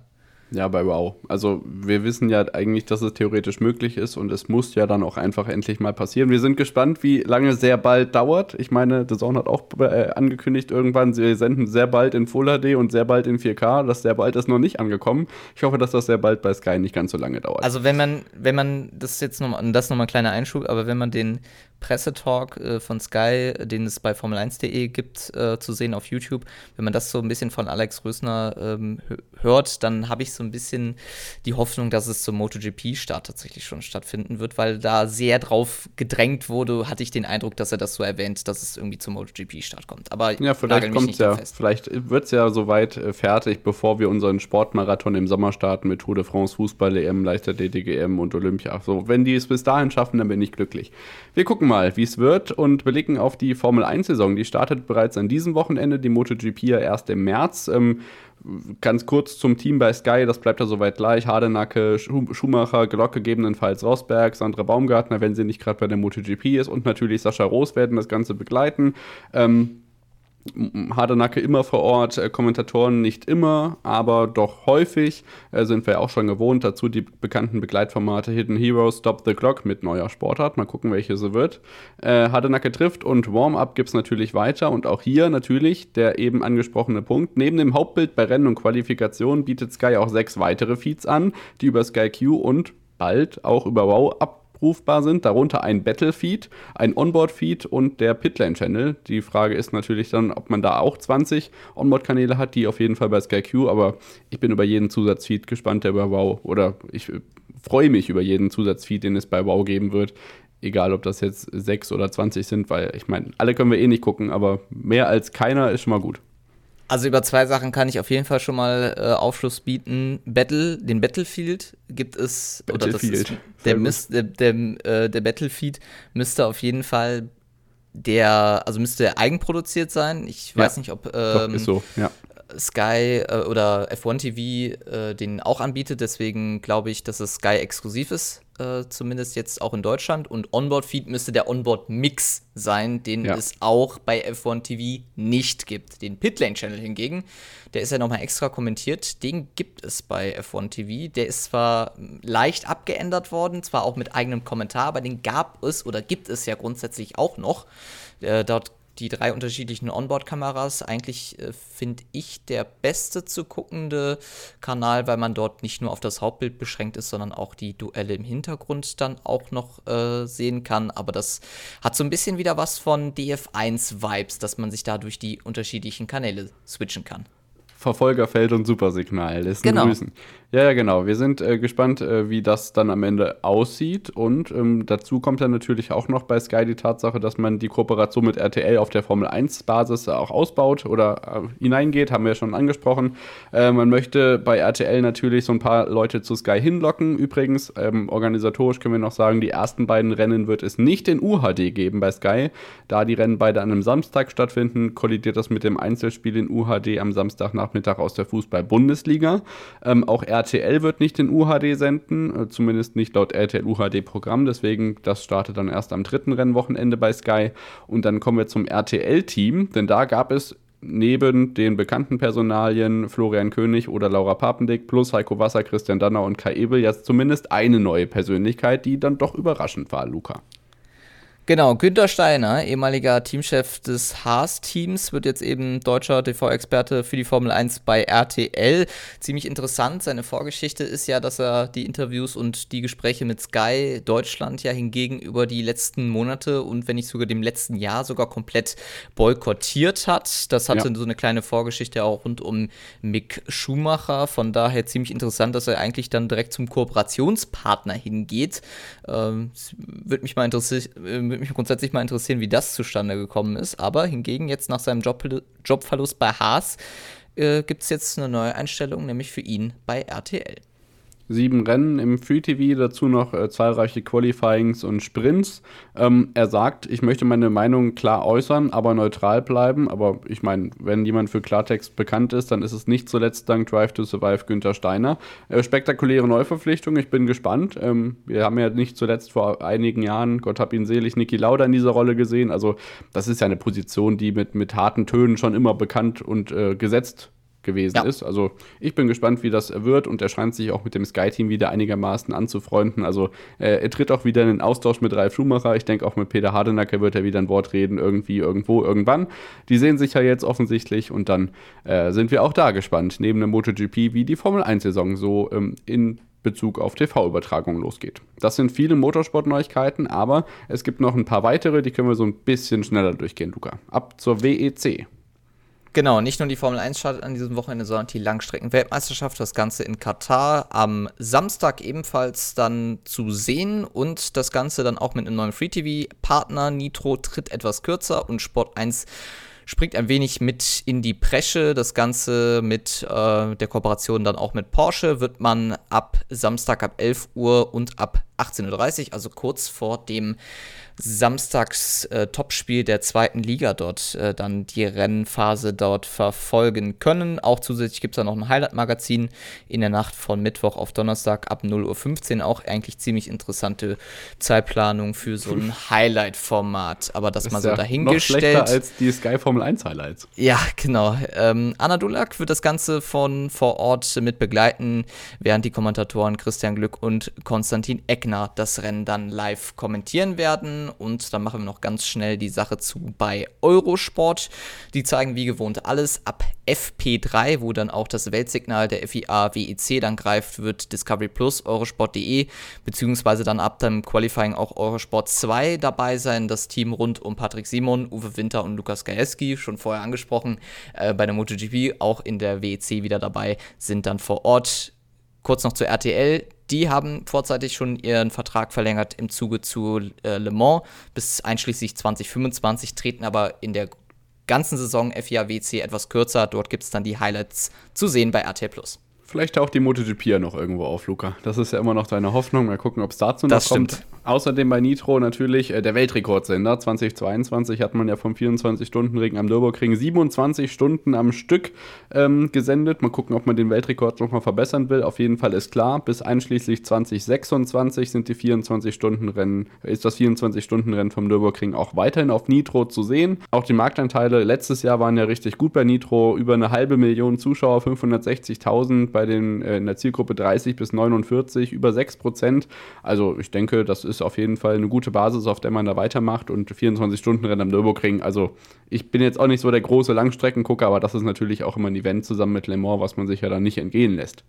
Ja, bei Wow. Also wir wissen ja eigentlich, dass es theoretisch möglich ist und es muss ja dann auch einfach endlich mal passieren. Wir sind gespannt, wie lange sehr bald dauert. Ich meine, The Zone hat auch äh, angekündigt irgendwann, sie senden sehr bald in Full HD und sehr bald in 4K. Das sehr bald ist noch nicht angekommen. Ich hoffe, dass das sehr bald bei Sky nicht ganz so lange dauert. Also wenn man, wenn man, das jetzt nochmal, das nochmal ein kleiner Einschub, aber wenn man den Pressetalk äh, von Sky, den es bei Formel1.de gibt, äh, zu sehen auf YouTube. Wenn man das so ein bisschen von Alex Rösner ähm, hört, dann habe ich so ein bisschen die Hoffnung, dass es zum MotoGP-Start tatsächlich schon stattfinden wird, weil da sehr drauf gedrängt wurde, hatte ich den Eindruck, dass er das so erwähnt, dass es irgendwie zum MotoGP-Start kommt. Aber ja, vielleicht kommt ja, vielleicht wird es ja soweit äh, fertig, bevor wir unseren Sportmarathon im Sommer starten mit Tour de France, Fußball, EM, Leichtathletik, EM und Olympia. So, wenn die es bis dahin schaffen, dann bin ich glücklich. Wir gucken mal, wie es wird und blicken auf die Formel 1-Saison. Die startet bereits an diesem Wochenende, die MotoGP ja erst im März. Ähm, ganz kurz zum Team bei Sky, das bleibt ja soweit gleich. Hardenacke, Schumacher, Glock gegebenenfalls Rosberg, Sandra Baumgartner, wenn sie nicht gerade bei der MotoGP ist und natürlich Sascha Roos werden das Ganze begleiten. Ähm, Hardenacke immer vor Ort, äh, Kommentatoren nicht immer, aber doch häufig, äh, sind wir auch schon gewohnt. Dazu die bekannten Begleitformate Hidden Heroes, Stop the Clock mit neuer Sportart. Mal gucken, welche sie wird. Äh, Hardenacke trifft und Warm-Up gibt es natürlich weiter. Und auch hier natürlich der eben angesprochene Punkt. Neben dem Hauptbild bei Rennen und Qualifikation bietet Sky auch sechs weitere Feeds an, die über Sky Q und bald auch über Wow ab abrufbar sind, darunter ein Battle-Feed, ein Onboard-Feed und der Pitlane-Channel. Die Frage ist natürlich dann, ob man da auch 20 Onboard-Kanäle hat, die auf jeden Fall bei SkyQ, aber ich bin über jeden Zusatzfeed gespannt, der bei Wow, oder ich freue mich über jeden Zusatzfeed, den es bei Wow geben wird. Egal, ob das jetzt 6 oder 20 sind, weil ich meine, alle können wir eh nicht gucken, aber mehr als keiner ist schon mal gut. Also über zwei Sachen kann ich auf jeden Fall schon mal äh, Aufschluss bieten. Battle, den Battlefield gibt es, Battlefield. oder das der, Mist, der, der, äh, der Battlefield müsste auf jeden Fall der, also müsste eigenproduziert sein. Ich ja. weiß nicht, ob ähm, Doch, so, ja. Sky äh, oder F1 TV äh, den auch anbietet. Deswegen glaube ich, dass es Sky exklusiv ist, äh, zumindest jetzt auch in Deutschland. Und Onboard-Feed müsste der Onboard-Mix sein, den ja. es auch bei F1 TV nicht gibt. Den Pitlane-Channel hingegen, der ist ja nochmal extra kommentiert, den gibt es bei F1 TV. Der ist zwar leicht abgeändert worden, zwar auch mit eigenem Kommentar, aber den gab es oder gibt es ja grundsätzlich auch noch. Äh, dort die drei unterschiedlichen Onboard-Kameras. Eigentlich äh, finde ich der beste zu guckende Kanal, weil man dort nicht nur auf das Hauptbild beschränkt ist, sondern auch die Duelle im Hintergrund dann auch noch äh, sehen kann. Aber das hat so ein bisschen wieder was von DF1-Vibes, dass man sich da durch die unterschiedlichen Kanäle switchen kann. Verfolgerfeld und Supersignal. Lässt genau. grüßen. Ja, ja, genau. Wir sind äh, gespannt, äh, wie das dann am Ende aussieht. Und ähm, dazu kommt dann natürlich auch noch bei Sky die Tatsache, dass man die Kooperation mit RTL auf der Formel 1-Basis auch ausbaut oder äh, hineingeht, haben wir ja schon angesprochen. Äh, man möchte bei RTL natürlich so ein paar Leute zu Sky hinlocken. Übrigens, ähm, organisatorisch können wir noch sagen, die ersten beiden Rennen wird es nicht in UHD geben bei Sky. Da die Rennen beide an einem Samstag stattfinden, kollidiert das mit dem Einzelspiel in UHD am Samstagnachmittag aus der Fußball-Bundesliga. Ähm, auch RTL wird nicht in UHD senden, äh, zumindest nicht laut RTL UHD-Programm, deswegen das startet dann erst am dritten Rennwochenende bei Sky. Und dann kommen wir zum RTL-Team, denn da gab es neben den bekannten Personalien Florian König oder Laura Papendick plus Heiko Wasser, Christian Danner und Kai Ebel jetzt zumindest eine neue Persönlichkeit, die dann doch überraschend war, Luca. Genau, Günter Steiner, ehemaliger Teamchef des Haas-Teams, wird jetzt eben deutscher TV-Experte für die Formel 1 bei RTL. Ziemlich interessant. Seine Vorgeschichte ist ja, dass er die Interviews und die Gespräche mit Sky Deutschland ja hingegen über die letzten Monate und wenn nicht sogar dem letzten Jahr sogar komplett boykottiert hat. Das hatte ja. so eine kleine Vorgeschichte auch rund um Mick Schumacher. Von daher ziemlich interessant, dass er eigentlich dann direkt zum Kooperationspartner hingeht. Ähm, würde mich mal interessieren würde mich grundsätzlich mal interessieren, wie das zustande gekommen ist. Aber hingegen jetzt nach seinem Job, Jobverlust bei Haas äh, gibt es jetzt eine neue Einstellung, nämlich für ihn bei RTL sieben Rennen im Free TV, dazu noch äh, zahlreiche Qualifyings und Sprints. Ähm, er sagt, ich möchte meine Meinung klar äußern, aber neutral bleiben. Aber ich meine, wenn jemand für Klartext bekannt ist, dann ist es nicht zuletzt dank Drive to Survive Günther Steiner. Äh, spektakuläre Neuverpflichtung, ich bin gespannt. Ähm, wir haben ja nicht zuletzt vor einigen Jahren, Gott hab ihn selig, Niki Lauda in dieser Rolle gesehen. Also das ist ja eine Position, die mit, mit harten Tönen schon immer bekannt und äh, gesetzt gewesen ja. ist. Also ich bin gespannt, wie das wird und er scheint sich auch mit dem Sky-Team wieder einigermaßen anzufreunden. Also äh, er tritt auch wieder in den Austausch mit Ralf Schumacher. Ich denke auch mit Peter Hardenacker wird er wieder ein Wort reden, irgendwie, irgendwo, irgendwann. Die sehen sich ja jetzt offensichtlich und dann äh, sind wir auch da gespannt, neben der MotoGP, wie die Formel 1-Saison so ähm, in Bezug auf TV-Übertragungen losgeht. Das sind viele Motorsport-Neuigkeiten, aber es gibt noch ein paar weitere, die können wir so ein bisschen schneller durchgehen, Luca. Ab zur WEC. Genau, nicht nur die Formel 1 startet an diesem Wochenende, sondern die Langstrecken-Weltmeisterschaft, das Ganze in Katar am Samstag ebenfalls dann zu sehen und das Ganze dann auch mit einem neuen Free-TV-Partner. Nitro tritt etwas kürzer und Sport 1 springt ein wenig mit in die Presche. Das Ganze mit äh, der Kooperation dann auch mit Porsche wird man ab Samstag ab 11 Uhr und ab 18.30 Uhr, also kurz vor dem samstags äh, Topspiel der zweiten Liga dort äh, dann die Rennphase dort verfolgen können. Auch zusätzlich gibt es da noch ein Highlight-Magazin in der Nacht von Mittwoch auf Donnerstag ab 0.15 Uhr. Auch eigentlich ziemlich interessante Zeitplanung für so ein Highlight-Format. Aber das, das mal so ja dahingestellt. Noch schlechter als die Sky Formel 1 Highlights. Ja, genau. Ähm, Anna Dulak wird das Ganze von vor Ort mit begleiten, während die Kommentatoren Christian Glück und Konstantin Eckner das Rennen dann live kommentieren werden und dann machen wir noch ganz schnell die Sache zu bei Eurosport. Die zeigen wie gewohnt alles ab FP3, wo dann auch das Weltsignal der FIA WEC dann greift, wird Discovery Plus, Eurosport.de, beziehungsweise dann ab dem Qualifying auch Eurosport 2 dabei sein. Das Team rund um Patrick Simon, Uwe Winter und Lukas Gajewski, schon vorher angesprochen, äh, bei der MotoGP auch in der WEC wieder dabei, sind dann vor Ort. Kurz noch zur RTL. Die haben vorzeitig schon ihren Vertrag verlängert im Zuge zu äh, Le Mans bis einschließlich 2025, treten aber in der ganzen Saison FIA WC etwas kürzer. Dort gibt es dann die Highlights zu sehen bei RT Plus. Vielleicht taucht die MotoGP ja noch irgendwo auf, Luca. Das ist ja immer noch deine Hoffnung. Mal gucken, ob es dazu noch das kommt. Stimmt. Außerdem bei Nitro natürlich äh, der Weltrekordsender. 2022 hat man ja vom 24-Stunden-Ring am Nürburgring 27 Stunden am Stück ähm, gesendet. Mal gucken, ob man den Weltrekord nochmal verbessern will. Auf jeden Fall ist klar, bis einschließlich 2026 sind die 24-Stunden-Rennen, ist das 24-Stunden-Rennen vom Nürburgring auch weiterhin auf Nitro zu sehen. Auch die Marktanteile letztes Jahr waren ja richtig gut bei Nitro. Über eine halbe Million Zuschauer, 560.000 bei den äh, in der Zielgruppe 30 bis 49, über 6 Prozent. Also ich denke, das ist ist auf jeden Fall eine gute Basis, auf der man da weitermacht und 24-Stunden-Rennen am Nürburgring. Also ich bin jetzt auch nicht so der große Langstreckengucker, aber das ist natürlich auch immer ein Event zusammen mit Le Mans, was man sich ja dann nicht entgehen lässt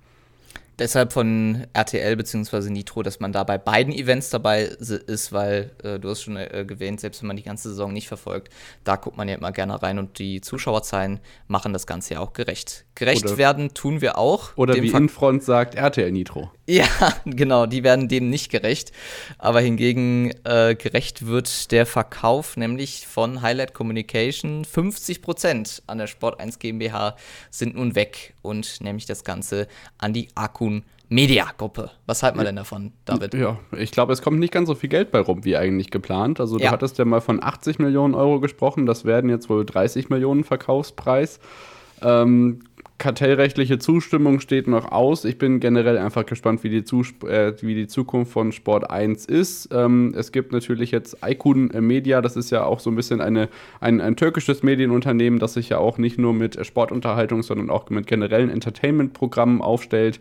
deshalb von RTL bzw. Nitro, dass man da bei beiden Events dabei ist, weil äh, du hast schon äh, erwähnt, selbst wenn man die ganze Saison nicht verfolgt, da guckt man ja immer gerne rein und die Zuschauerzahlen machen das Ganze ja auch gerecht. Gerecht oder, werden tun wir auch. Oder wie Ver Infront sagt, RTL Nitro. Ja, genau, die werden dem nicht gerecht. Aber hingegen äh, gerecht wird der Verkauf nämlich von Highlight Communication. 50% an der Sport 1 GmbH sind nun weg und nämlich das Ganze an die Akun Media Gruppe. Was halten wir denn davon, David? Ja, ich glaube, es kommt nicht ganz so viel Geld bei rum, wie eigentlich geplant. Also, du ja. hattest ja mal von 80 Millionen Euro gesprochen. Das werden jetzt wohl 30 Millionen Verkaufspreis. Ähm, kartellrechtliche Zustimmung steht noch aus. Ich bin generell einfach gespannt, wie die, Zusp äh, wie die Zukunft von Sport 1 ist. Ähm, es gibt natürlich jetzt Aykun Media, das ist ja auch so ein bisschen eine, ein, ein türkisches Medienunternehmen, das sich ja auch nicht nur mit Sportunterhaltung, sondern auch mit generellen Entertainment-Programmen aufstellt.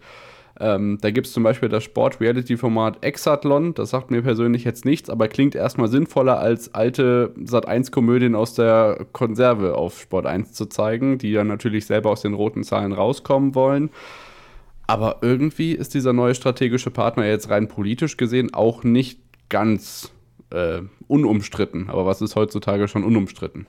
Ähm, da gibt es zum Beispiel das Sport-Reality-Format Exathlon. Das sagt mir persönlich jetzt nichts, aber klingt erstmal sinnvoller als alte Sat1-Komödien aus der Konserve auf Sport 1 zu zeigen, die dann natürlich selber aus den roten Zahlen rauskommen wollen. Aber irgendwie ist dieser neue strategische Partner jetzt rein politisch gesehen auch nicht ganz äh, unumstritten. Aber was ist heutzutage schon unumstritten?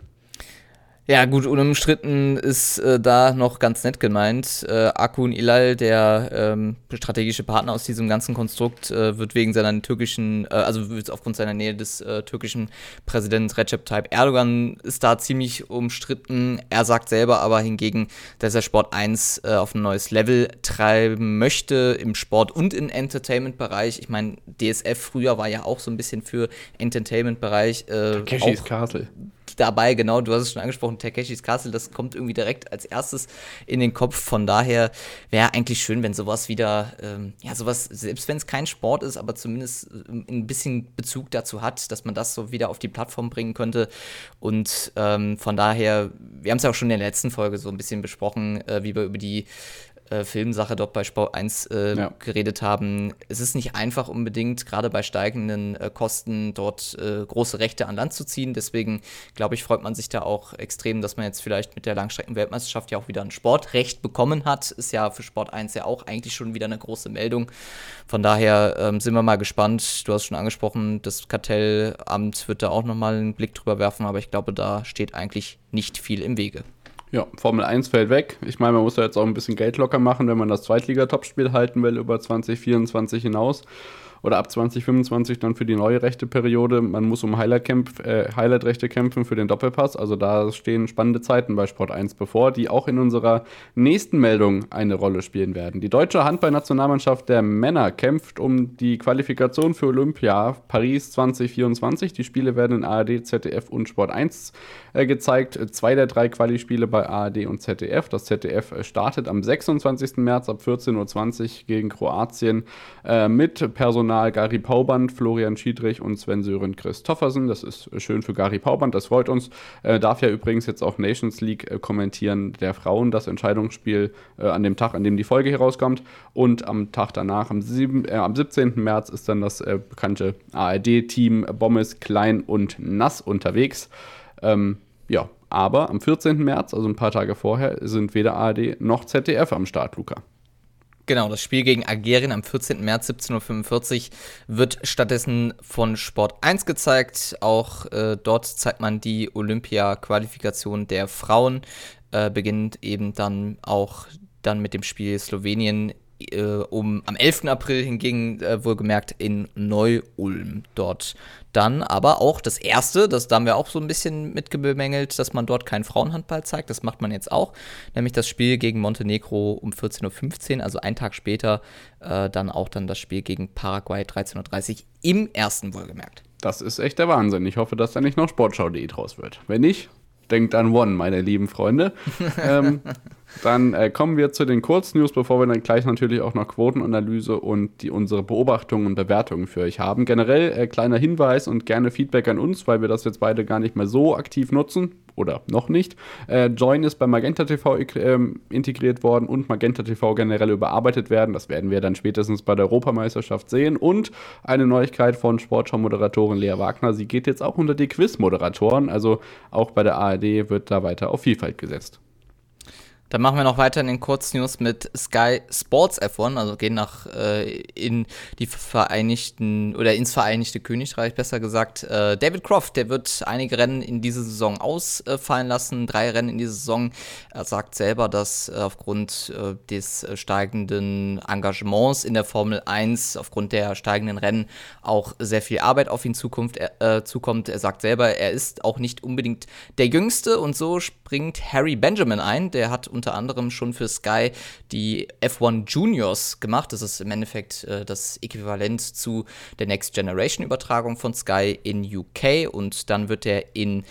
Ja, gut, unumstritten ist äh, da noch ganz nett gemeint. Äh, Akun Ilal, der ähm, strategische Partner aus diesem ganzen Konstrukt, äh, wird wegen seiner türkischen, äh, also aufgrund seiner Nähe des äh, türkischen Präsidenten Recep Tayyip Erdogan ist da ziemlich umstritten. Er sagt selber aber hingegen, dass er Sport 1 äh, auf ein neues Level treiben möchte im Sport und im Entertainment-Bereich. Ich meine, DSF früher war ja auch so ein bisschen für Entertainment-Bereich. Äh, Takeshis Castle dabei, genau, du hast es schon angesprochen, Takeshis Castle, das kommt irgendwie direkt als erstes in den Kopf. Von daher wäre eigentlich schön, wenn sowas wieder, ähm, ja, sowas, selbst wenn es kein Sport ist, aber zumindest ähm, ein bisschen Bezug dazu hat, dass man das so wieder auf die Plattform bringen könnte. Und ähm, von daher, wir haben es ja auch schon in der letzten Folge so ein bisschen besprochen, äh, wie wir über die äh, Filmsache dort bei Sport 1 äh, ja. geredet haben. Es ist nicht einfach unbedingt, gerade bei steigenden äh, Kosten, dort äh, große Rechte an Land zu ziehen. Deswegen, glaube ich, freut man sich da auch extrem, dass man jetzt vielleicht mit der Langstreckenweltmeisterschaft ja auch wieder ein Sportrecht bekommen hat. Ist ja für Sport 1 ja auch eigentlich schon wieder eine große Meldung. Von daher ähm, sind wir mal gespannt. Du hast schon angesprochen, das Kartellamt wird da auch nochmal einen Blick drüber werfen, aber ich glaube, da steht eigentlich nicht viel im Wege. Ja, Formel 1 fällt weg. Ich meine, man muss ja jetzt auch ein bisschen Geld locker machen, wenn man das Zweitliga-Topspiel halten will über 2024 hinaus oder ab 2025 dann für die neue rechte Periode. Man muss um Highlight-Rechte äh, Highlight kämpfen für den Doppelpass. Also da stehen spannende Zeiten bei Sport 1 bevor, die auch in unserer nächsten Meldung eine Rolle spielen werden. Die deutsche Handballnationalmannschaft der Männer kämpft um die Qualifikation für Olympia Paris 2024. Die Spiele werden in ARD, ZDF und Sport 1 äh, gezeigt. Zwei der drei Quali-Spiele bei ARD und ZDF. Das ZDF äh, startet am 26. März ab 14.20 Uhr gegen Kroatien äh, mit Personal Personal Gary Pauband, Florian Schiedrich und Sven-Sören Christoffersen. Das ist schön für Gary Pauband, das freut uns. Äh, darf ja übrigens jetzt auch Nations League äh, kommentieren der Frauen, das Entscheidungsspiel äh, an dem Tag, an dem die Folge hier rauskommt. Und am Tag danach, am, 7, äh, am 17. März, ist dann das äh, bekannte ARD-Team Bommes Klein und Nass unterwegs. Ähm, ja, aber am 14. März, also ein paar Tage vorher, sind weder ARD noch ZDF am Start, Luca. Genau, das Spiel gegen Algerien am 14. März 17.45 Uhr wird stattdessen von Sport 1 gezeigt. Auch äh, dort zeigt man die Olympia-Qualifikation der Frauen. Äh, beginnt eben dann auch dann mit dem Spiel Slowenien äh, um am 11. April hingegen äh, wohlgemerkt in Neu-Ulm dort dann aber auch das erste, das da haben wir auch so ein bisschen mitgebemängelt, dass man dort keinen Frauenhandball zeigt. Das macht man jetzt auch, nämlich das Spiel gegen Montenegro um 14.15 Uhr, also einen Tag später äh, dann auch dann das Spiel gegen Paraguay 13.30 Uhr im ersten wohlgemerkt. Das ist echt der Wahnsinn. Ich hoffe, dass da nicht noch Sportschau.de draus wird. Wenn nicht, denkt an One, meine lieben Freunde. ähm, dann äh, kommen wir zu den Kurznews, bevor wir dann gleich natürlich auch noch Quotenanalyse und die, unsere Beobachtungen und Bewertungen für euch haben. Generell äh, kleiner Hinweis und gerne Feedback an uns, weil wir das jetzt beide gar nicht mehr so aktiv nutzen oder noch nicht. Äh, Join ist bei Magenta TV äh, integriert worden und Magenta TV generell überarbeitet werden. Das werden wir dann spätestens bei der Europameisterschaft sehen. Und eine Neuigkeit von Sportschau-Moderatorin Lea Wagner. Sie geht jetzt auch unter die Quiz-Moderatoren. Also auch bei der ARD wird da weiter auf Vielfalt gesetzt. Dann machen wir noch weiter in den Kurznews mit Sky Sports F1, also gehen nach äh, in die Vereinigten oder ins Vereinigte Königreich, besser gesagt. Äh, David Croft, der wird einige Rennen in dieser Saison ausfallen lassen, drei Rennen in dieser Saison. Er sagt selber, dass äh, aufgrund äh, des steigenden Engagements in der Formel 1, aufgrund der steigenden Rennen auch sehr viel Arbeit auf ihn Zukunft, äh, zukommt. Er sagt selber, er ist auch nicht unbedingt der Jüngste und so springt Harry Benjamin ein, der hat unter anderem schon für Sky die F1 Juniors gemacht. Das ist im Endeffekt äh, das Äquivalent zu der Next Generation Übertragung von Sky in UK und dann wird er in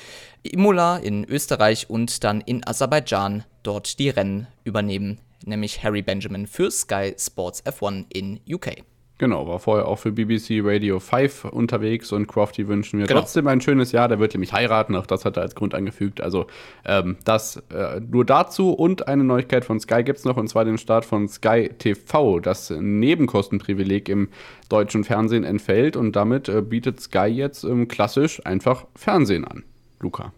Imola in Österreich und dann in Aserbaidschan dort die Rennen übernehmen, nämlich Harry Benjamin für Sky Sports F1 in UK. Genau, war vorher auch für BBC Radio 5 unterwegs und Crofty wünschen mir genau. trotzdem ein schönes Jahr. Der wird nämlich heiraten, auch das hat er als Grund angefügt. Also ähm, das äh, nur dazu und eine Neuigkeit von Sky gibt es noch und zwar den Start von Sky TV, das Nebenkostenprivileg im deutschen Fernsehen entfällt und damit äh, bietet Sky jetzt ähm, klassisch einfach Fernsehen an. Luca.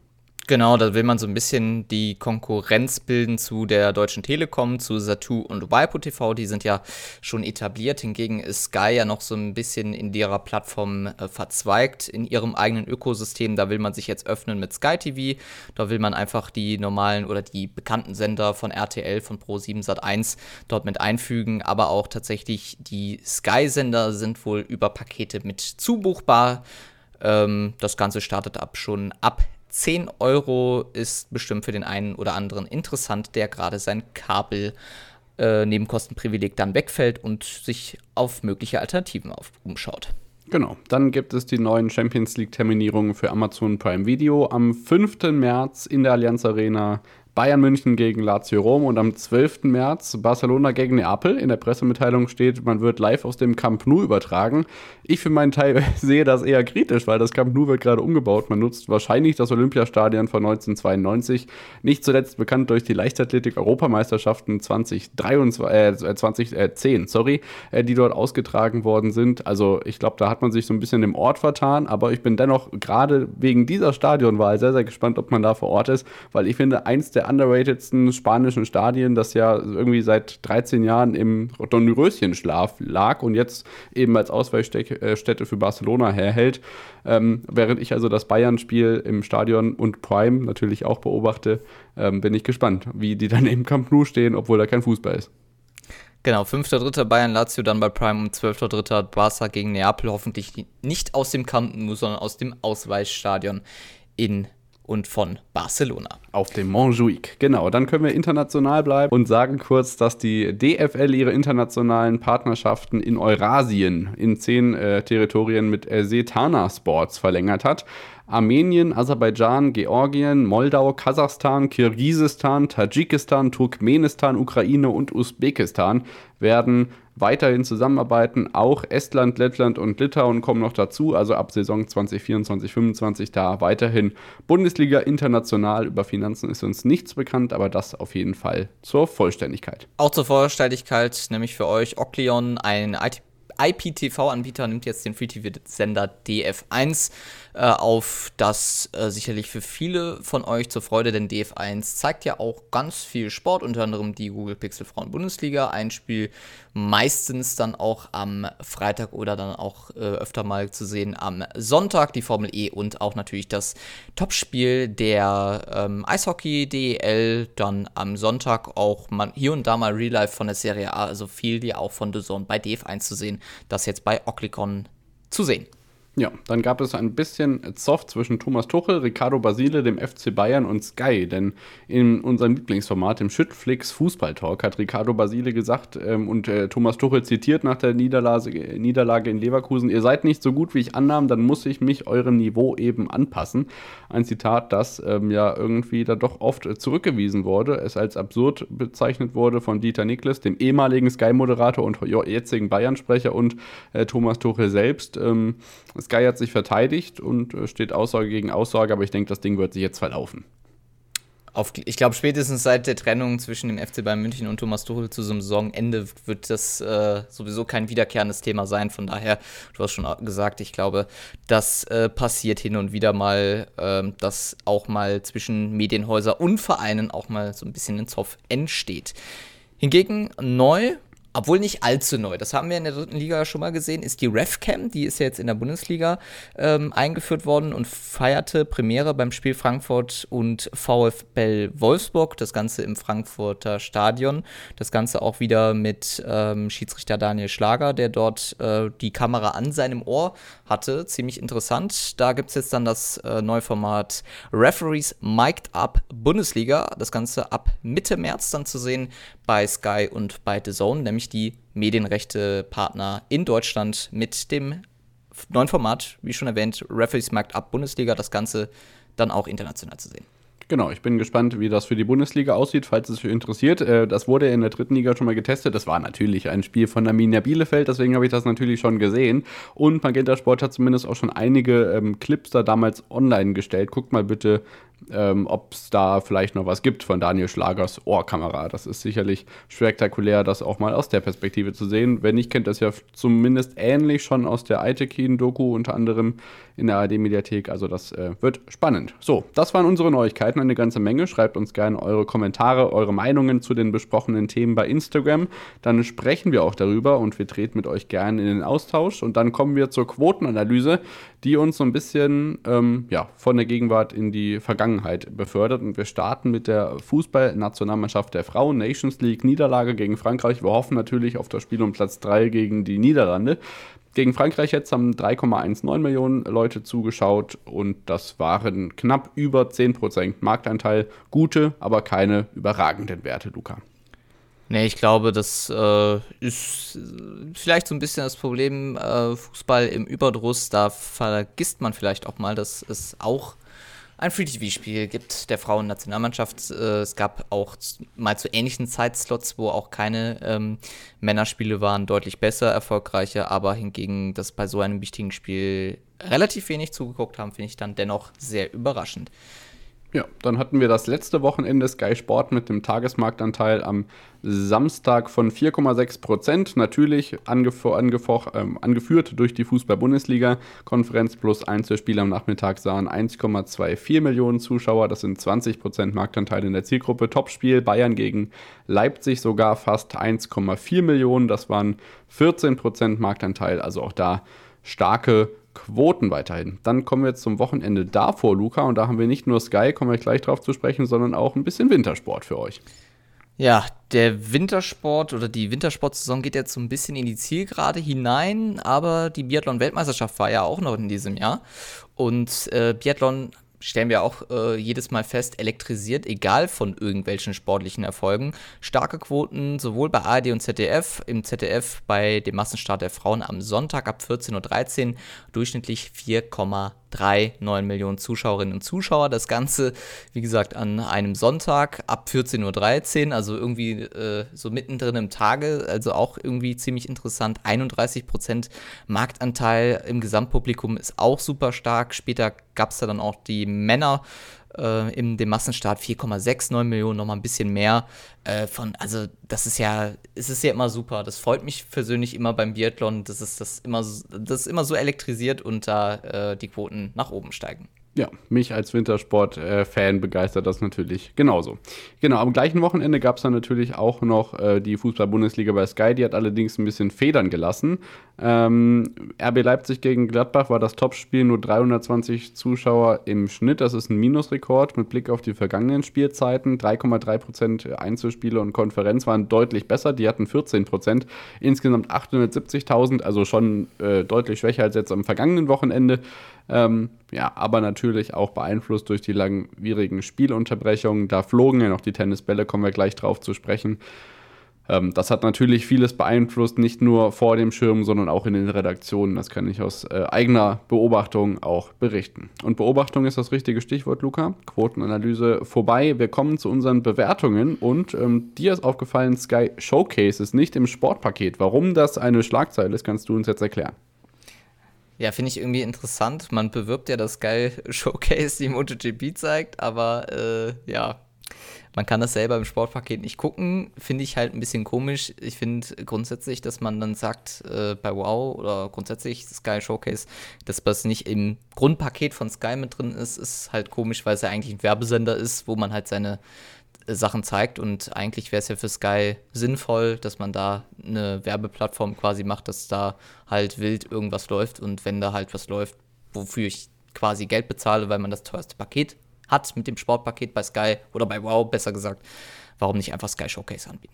Genau, da will man so ein bisschen die Konkurrenz bilden zu der Deutschen Telekom, zu Satu und Waipu TV. Die sind ja schon etabliert. Hingegen ist Sky ja noch so ein bisschen in ihrer Plattform äh, verzweigt, in ihrem eigenen Ökosystem. Da will man sich jetzt öffnen mit Sky TV. Da will man einfach die normalen oder die bekannten Sender von RTL, von Pro7 Sat1 dort mit einfügen. Aber auch tatsächlich die Sky-Sender sind wohl über Pakete mit zubuchbar. Ähm, das Ganze startet ab schon ab 10 Euro ist bestimmt für den einen oder anderen interessant, der gerade sein Kabel äh, Nebenkostenprivileg dann wegfällt und sich auf mögliche Alternativen auf, umschaut. Genau, dann gibt es die neuen Champions League-Terminierungen für Amazon Prime Video am 5. März in der Allianz Arena Bayern München gegen Lazio Rom und am 12. März Barcelona gegen Neapel. In der Pressemitteilung steht, man wird live aus dem Camp Nou übertragen. Ich für meinen Teil sehe das eher kritisch, weil das Camp Nou wird gerade umgebaut. Man nutzt wahrscheinlich das Olympiastadion von 1992, nicht zuletzt bekannt durch die Leichtathletik-Europameisterschaften 2023, äh, 2010, sorry, äh, die dort ausgetragen worden sind. Also ich glaube, da hat man sich so ein bisschen im Ort vertan, aber ich bin dennoch gerade wegen dieser Stadionwahl sehr, sehr gespannt, ob man da vor Ort ist, weil ich finde, eins der underratedsten spanischen Stadien, das ja irgendwie seit 13 Jahren im Dornröschenschlaf lag und jetzt eben als Ausweichstätte für Barcelona herhält. Ähm, während ich also das Bayern-Spiel im Stadion und Prime natürlich auch beobachte, ähm, bin ich gespannt, wie die dann im Camp Nou stehen, obwohl da kein Fußball ist. Genau, 5.3. Bayern Lazio, dann bei Prime und 12.3. Barca gegen Neapel, hoffentlich nicht aus dem Camp Nou, sondern aus dem Ausweichstadion in und von Barcelona. Auf dem Montjuic, genau. Dann können wir international bleiben und sagen kurz, dass die DFL ihre internationalen Partnerschaften in Eurasien in zehn äh, Territorien mit Setana Sports verlängert hat. Armenien, Aserbaidschan, Georgien, Moldau, Kasachstan, Kirgisistan, Tadschikistan, Turkmenistan, Ukraine und Usbekistan werden weiterhin zusammenarbeiten. Auch Estland, Lettland und Litauen kommen noch dazu. Also ab Saison 2024, 2025 da weiterhin Bundesliga international. Über Finanzen ist uns nichts bekannt, aber das auf jeden Fall zur Vollständigkeit. Auch zur Vollständigkeit, nämlich für euch Ocleon, ein IPTV-Anbieter nimmt jetzt den Free-TV-Sender DF1 äh, auf, das äh, sicherlich für viele von euch zur Freude, denn DF1 zeigt ja auch ganz viel Sport, unter anderem die Google Pixel Frauen Bundesliga, ein Spiel meistens dann auch am Freitag oder dann auch äh, öfter mal zu sehen am Sonntag, die Formel E und auch natürlich das Topspiel der ähm, Eishockey DEL, dann am Sonntag auch man, hier und da mal Real Life von der Serie A, also viel die auch von The Zone bei DF1 zu sehen das jetzt bei Ocklicon zu sehen. Ja, dann gab es ein bisschen Zoff zwischen Thomas Tuchel, Ricardo Basile, dem FC Bayern und Sky. Denn in unserem Lieblingsformat, im Schüttflix Fußball Talk, hat Ricardo Basile gesagt ähm, und äh, Thomas Tuchel zitiert nach der Niederlage, Niederlage in Leverkusen: Ihr seid nicht so gut, wie ich annahm, dann muss ich mich eurem Niveau eben anpassen. Ein Zitat, das ähm, ja irgendwie da doch oft zurückgewiesen wurde, es als absurd bezeichnet wurde von Dieter Niklas, dem ehemaligen Sky-Moderator und jetzigen Bayern-Sprecher und äh, Thomas Tuchel selbst. Ähm, Sky hat sich verteidigt und äh, steht Aussage gegen Aussage, aber ich denke, das Ding wird sich jetzt verlaufen. Auf, ich glaube, spätestens seit der Trennung zwischen dem FC Bayern München und Thomas Tuchel zu so einem Saisonende wird das äh, sowieso kein wiederkehrendes Thema sein. Von daher, du hast schon gesagt, ich glaube, das äh, passiert hin und wieder mal, äh, dass auch mal zwischen Medienhäuser und Vereinen auch mal so ein bisschen ein Zoff entsteht. Hingegen neu obwohl nicht allzu neu. Das haben wir in der dritten Liga schon mal gesehen, ist die RefCam, die ist ja jetzt in der Bundesliga ähm, eingeführt worden und feierte Premiere beim Spiel Frankfurt und VfL Wolfsburg. Das Ganze im Frankfurter Stadion. Das Ganze auch wieder mit ähm, Schiedsrichter Daniel Schlager, der dort äh, die Kamera an seinem Ohr hatte. Ziemlich interessant. Da gibt es jetzt dann das äh, neue Format Referees Mic'd Up Bundesliga. Das Ganze ab Mitte März dann zu sehen bei Sky und bei The Zone, nämlich die Medienrechte-Partner in Deutschland mit dem neuen Format, wie schon erwähnt, Referees Markt ab Bundesliga, das Ganze dann auch international zu sehen. Genau, ich bin gespannt, wie das für die Bundesliga aussieht, falls es euch interessiert. Äh, das wurde in der dritten Liga schon mal getestet. Das war natürlich ein Spiel von Arminia Bielefeld, deswegen habe ich das natürlich schon gesehen. Und Magenta Sport hat zumindest auch schon einige ähm, Clips da damals online gestellt. Guckt mal bitte ähm, ob es da vielleicht noch was gibt von Daniel Schlagers Ohrkamera. Das ist sicherlich spektakulär, das auch mal aus der Perspektive zu sehen. Wenn nicht, kennt das ja zumindest ähnlich schon aus der Aitekin-Doku, unter anderem in der ARD-Mediathek. Also das äh, wird spannend. So, das waren unsere Neuigkeiten, eine ganze Menge. Schreibt uns gerne eure Kommentare, eure Meinungen zu den besprochenen Themen bei Instagram. Dann sprechen wir auch darüber und wir treten mit euch gerne in den Austausch. Und dann kommen wir zur Quotenanalyse, die uns so ein bisschen ähm, ja, von der Gegenwart in die Vergangenheit befördert. Und wir starten mit der Fußballnationalmannschaft der Frauen, Nations League Niederlage gegen Frankreich. Wir hoffen natürlich auf das Spiel um Platz 3 gegen die Niederlande. Gegen Frankreich jetzt haben 3,19 Millionen Leute zugeschaut und das waren knapp über 10% Marktanteil. Gute, aber keine überragenden Werte, Luca. Nee, ich glaube, das äh, ist vielleicht so ein bisschen das Problem. Äh, Fußball im Überdruss, da vergisst man vielleicht auch mal, dass es auch ein Free-TV-Spiel gibt der Frauennationalmannschaft. Äh, es gab auch mal zu ähnlichen Zeitslots, wo auch keine ähm, Männerspiele waren, deutlich besser, erfolgreicher, aber hingegen, dass bei so einem wichtigen Spiel relativ wenig zugeguckt haben, finde ich dann dennoch sehr überraschend. Ja, dann hatten wir das letzte Wochenende Sky Sport mit dem Tagesmarktanteil am Samstag von 4,6 Prozent. Natürlich ähm, angeführt durch die Fußball-Bundesliga. Konferenz plus Einzelspiel am Nachmittag sahen 1,24 Millionen Zuschauer. Das sind 20 Prozent Marktanteil in der Zielgruppe. Topspiel Bayern gegen Leipzig sogar fast 1,4 Millionen. Das waren 14 Prozent Marktanteil. Also auch da starke Quoten weiterhin. Dann kommen wir zum Wochenende davor, Luca, und da haben wir nicht nur Sky, kommen wir gleich drauf zu sprechen, sondern auch ein bisschen Wintersport für euch. Ja, der Wintersport oder die Wintersportsaison geht jetzt so ein bisschen in die Zielgerade hinein, aber die Biathlon-Weltmeisterschaft war ja auch noch in diesem Jahr. Und äh, Biathlon stellen wir auch äh, jedes Mal fest, elektrisiert, egal von irgendwelchen sportlichen Erfolgen. Starke Quoten sowohl bei ARD und ZDF, im ZDF bei dem Massenstart der Frauen am Sonntag ab 14.13 Uhr durchschnittlich 4,3 3,9 Millionen Zuschauerinnen und Zuschauer. Das Ganze, wie gesagt, an einem Sonntag ab 14.13 Uhr, also irgendwie äh, so mittendrin im Tage, also auch irgendwie ziemlich interessant. 31 Prozent Marktanteil im Gesamtpublikum ist auch super stark. Später gab es da dann auch die Männer äh, in dem Massenstart 4,69 Millionen, nochmal ein bisschen mehr. Äh, von, also das ist ja, es ist ja immer super. Das freut mich persönlich immer beim Biathlon, dass es das immer, das immer so elektrisiert und da äh, die Quoten nach oben steigen ja, mich als Wintersport-Fan begeistert das natürlich genauso. Genau, am gleichen Wochenende gab es dann natürlich auch noch äh, die Fußball-Bundesliga bei Sky, die hat allerdings ein bisschen Federn gelassen. Ähm, RB Leipzig gegen Gladbach war das Topspiel, nur 320 Zuschauer im Schnitt, das ist ein Minusrekord mit Blick auf die vergangenen Spielzeiten. 3,3% Einzelspiele und Konferenz waren deutlich besser, die hatten 14%, insgesamt 870.000, also schon äh, deutlich schwächer als jetzt am vergangenen Wochenende. Ähm, ja, aber natürlich auch beeinflusst durch die langwierigen Spielunterbrechungen. Da flogen ja noch die Tennisbälle, kommen wir gleich drauf zu sprechen. Ähm, das hat natürlich vieles beeinflusst, nicht nur vor dem Schirm, sondern auch in den Redaktionen. Das kann ich aus äh, eigener Beobachtung auch berichten. Und Beobachtung ist das richtige Stichwort, Luca. Quotenanalyse vorbei. Wir kommen zu unseren Bewertungen und ähm, dir ist aufgefallen, Sky Showcase ist nicht im Sportpaket. Warum das eine Schlagzeile ist, kannst du uns jetzt erklären. Ja, finde ich irgendwie interessant. Man bewirbt ja das geil Showcase, die MotoGP zeigt, aber äh, ja, man kann das selber im Sportpaket nicht gucken. Finde ich halt ein bisschen komisch. Ich finde grundsätzlich, dass man dann sagt, äh, bei Wow oder grundsätzlich Sky Showcase, dass das nicht im Grundpaket von Sky mit drin ist, ist halt komisch, weil es ja eigentlich ein Werbesender ist, wo man halt seine Sachen zeigt. Und eigentlich wäre es ja für Sky sinnvoll, dass man da eine Werbeplattform quasi macht, dass da halt wild irgendwas läuft. Und wenn da halt was läuft, wofür ich quasi Geld bezahle, weil man das teuerste Paket hat mit dem Sportpaket bei Sky oder bei Wow, besser gesagt, warum nicht einfach Sky Showcase anbieten?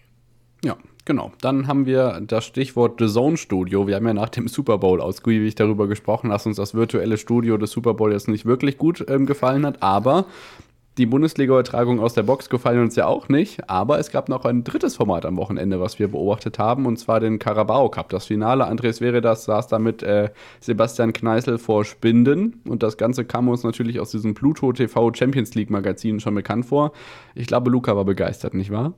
Ja, genau. Dann haben wir das Stichwort The Zone Studio. Wir haben ja nach dem Super Bowl ausgiebig darüber gesprochen, dass uns das virtuelle Studio des Super Bowl jetzt nicht wirklich gut ähm, gefallen hat, aber die Bundesliga-Übertragung aus der Box gefallen uns ja auch nicht, aber es gab noch ein drittes Format am Wochenende, was wir beobachtet haben, und zwar den Carabao Cup. Das Finale, Andres Veredas saß da mit äh, Sebastian Kneißl vor Spinden und das Ganze kam uns natürlich aus diesem Pluto TV Champions League Magazin schon bekannt vor. Ich glaube, Luca war begeistert, nicht wahr?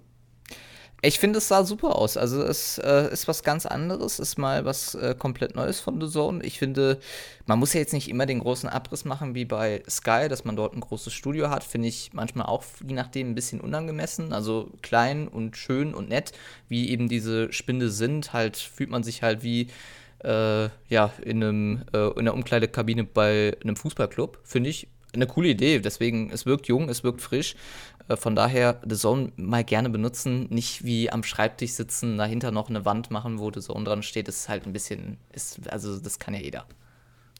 Ich finde, es sah super aus. Also es äh, ist was ganz anderes, ist mal was äh, komplett Neues von The Zone. Ich finde, man muss ja jetzt nicht immer den großen Abriss machen wie bei Sky, dass man dort ein großes Studio hat. Finde ich manchmal auch, je nachdem, ein bisschen unangemessen. Also klein und schön und nett, wie eben diese Spinde sind, halt fühlt man sich halt wie äh, ja, in, einem, äh, in einer Umkleidekabine bei einem Fußballclub. Finde ich eine coole Idee. Deswegen, es wirkt jung, es wirkt frisch. Äh, von daher The Zone mal gerne benutzen, nicht wie am Schreibtisch sitzen, dahinter noch eine Wand machen, wo The Zone dran steht. Das ist halt ein bisschen, ist, also das kann ja jeder.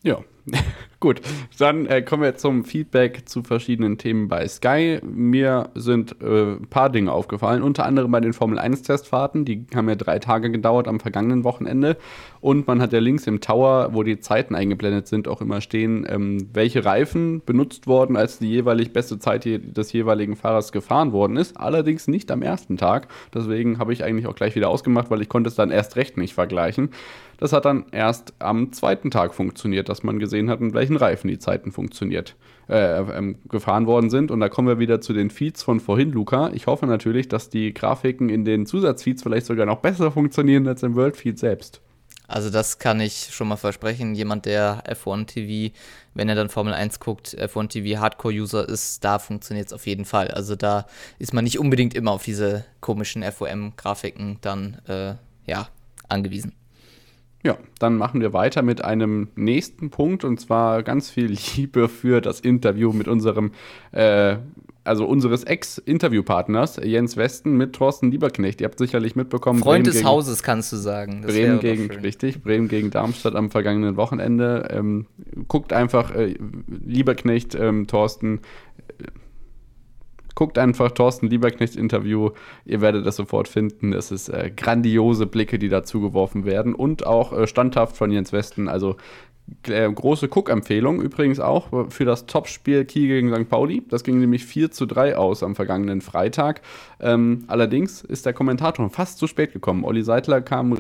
Ja, gut. Dann äh, kommen wir zum Feedback zu verschiedenen Themen bei Sky. Mir sind äh, ein paar Dinge aufgefallen, unter anderem bei den Formel 1-Testfahrten. Die haben ja drei Tage gedauert am vergangenen Wochenende. Und man hat ja links im Tower, wo die Zeiten eingeblendet sind, auch immer stehen, ähm, welche Reifen benutzt worden, als die jeweilig beste Zeit des jeweiligen Fahrers gefahren worden ist. Allerdings nicht am ersten Tag. Deswegen habe ich eigentlich auch gleich wieder ausgemacht, weil ich konnte es dann erst recht nicht vergleichen. Das hat dann erst am zweiten Tag funktioniert, dass man gesehen hat, mit welchen Reifen die Zeiten funktioniert, äh, ähm, gefahren worden sind. Und da kommen wir wieder zu den Feeds von vorhin, Luca. Ich hoffe natürlich, dass die Grafiken in den Zusatzfeeds vielleicht sogar noch besser funktionieren als im World Feed selbst. Also das kann ich schon mal versprechen. Jemand, der F1 TV, wenn er dann Formel 1 guckt, F1 TV Hardcore-User ist, da funktioniert es auf jeden Fall. Also da ist man nicht unbedingt immer auf diese komischen FOM-Grafiken dann äh, ja, angewiesen. Ja, dann machen wir weiter mit einem nächsten Punkt und zwar ganz viel Liebe für das Interview mit unserem, äh, also unseres Ex-Interviewpartners Jens Westen mit Thorsten Lieberknecht. Ihr habt sicherlich mitbekommen. Freund Bremen des gegen, Hauses, kannst du sagen. Das Bremen gegen, richtig, Bremen gegen Darmstadt am vergangenen Wochenende. Ähm, guckt einfach äh, Lieberknecht, ähm, Thorsten Guckt einfach Thorsten Lieberknechts Interview. Ihr werdet das sofort finden. Es ist äh, grandiose Blicke, die dazu geworfen werden. Und auch äh, standhaft von Jens Westen. Also äh, große Cook-Empfehlung übrigens auch für das Topspiel Kiel gegen St. Pauli. Das ging nämlich 4 zu 3 aus am vergangenen Freitag. Ähm, allerdings ist der Kommentator fast zu spät gekommen. Olli Seidler kam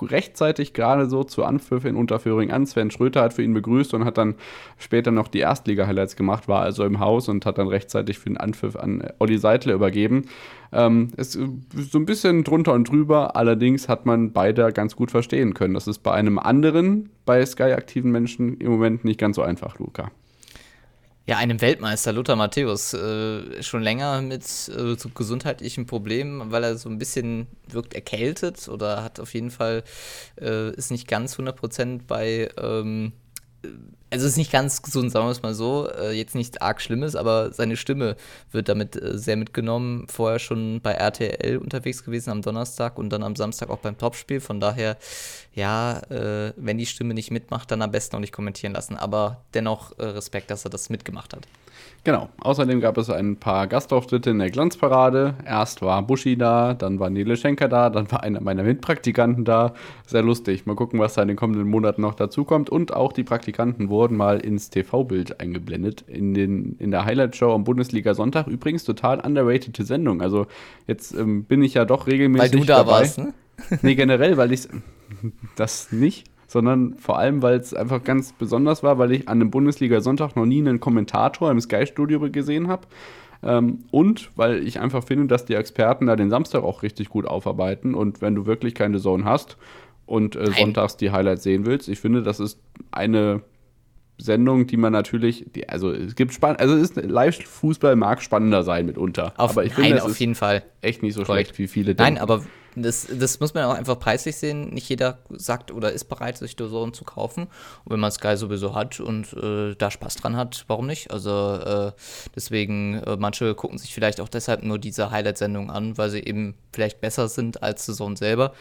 rechtzeitig gerade so zu Anpfiff in Unterföhring an. Sven Schröter hat für ihn begrüßt und hat dann später noch die Erstliga-Highlights gemacht, war also im Haus und hat dann rechtzeitig für den Anpfiff an Olli Seidler übergeben. Ähm, ist so ein bisschen drunter und drüber, allerdings hat man beide ganz gut verstehen können. Das ist bei einem anderen, bei Sky aktiven Menschen im Moment nicht ganz so einfach, Luca ja, einem Weltmeister, Lothar Matthäus, äh, schon länger mit äh, so gesundheitlichen Problemen, weil er so ein bisschen wirkt erkältet oder hat auf jeden Fall, äh, ist nicht ganz 100% bei ähm, also ist nicht ganz gesund, sagen wir es mal so. Äh, jetzt nichts arg Schlimmes, aber seine Stimme wird damit äh, sehr mitgenommen. Vorher schon bei RTL unterwegs gewesen am Donnerstag und dann am Samstag auch beim Topspiel. Von daher, ja, äh, wenn die Stimme nicht mitmacht, dann am besten auch nicht kommentieren lassen. Aber dennoch Respekt, dass er das mitgemacht hat. Genau. Außerdem gab es ein paar Gastauftritte in der Glanzparade. Erst war Buschi da, dann war Nele Schenker da, dann war einer meiner Mitpraktikanten da. Sehr lustig. Mal gucken, was da in den kommenden Monaten noch dazukommt. Und auch die Praktikanten wurden mal ins TV-Bild eingeblendet. In, den, in der Highlight-Show am Bundesliga Sonntag. Übrigens total underrated Sendung. Also jetzt ähm, bin ich ja doch regelmäßig. Weil du da dabei. warst, ne? nee, generell, weil ich das nicht sondern vor allem, weil es einfach ganz besonders war, weil ich an einem Bundesliga-Sonntag noch nie einen Kommentator im Sky-Studio gesehen habe. Ähm, und weil ich einfach finde, dass die Experten da den Samstag auch richtig gut aufarbeiten. Und wenn du wirklich keine Zone hast und äh, sonntags die Highlights sehen willst, ich finde, das ist eine Sendung, die man natürlich, die, also es gibt spannend, also ist Live-Fußball mag spannender sein mitunter. Auf, aber ich finde, nein, auf jeden Fall echt nicht so Korrekt. schlecht, wie viele denken. Nein, aber das, das muss man auch einfach preislich sehen. Nicht jeder sagt oder ist bereit, sich Dozone zu kaufen. Und wenn man Sky sowieso hat und äh, da Spaß dran hat, warum nicht? Also äh, deswegen, äh, manche gucken sich vielleicht auch deshalb nur diese Highlight-Sendungen an, weil sie eben vielleicht besser sind als Dozone selber.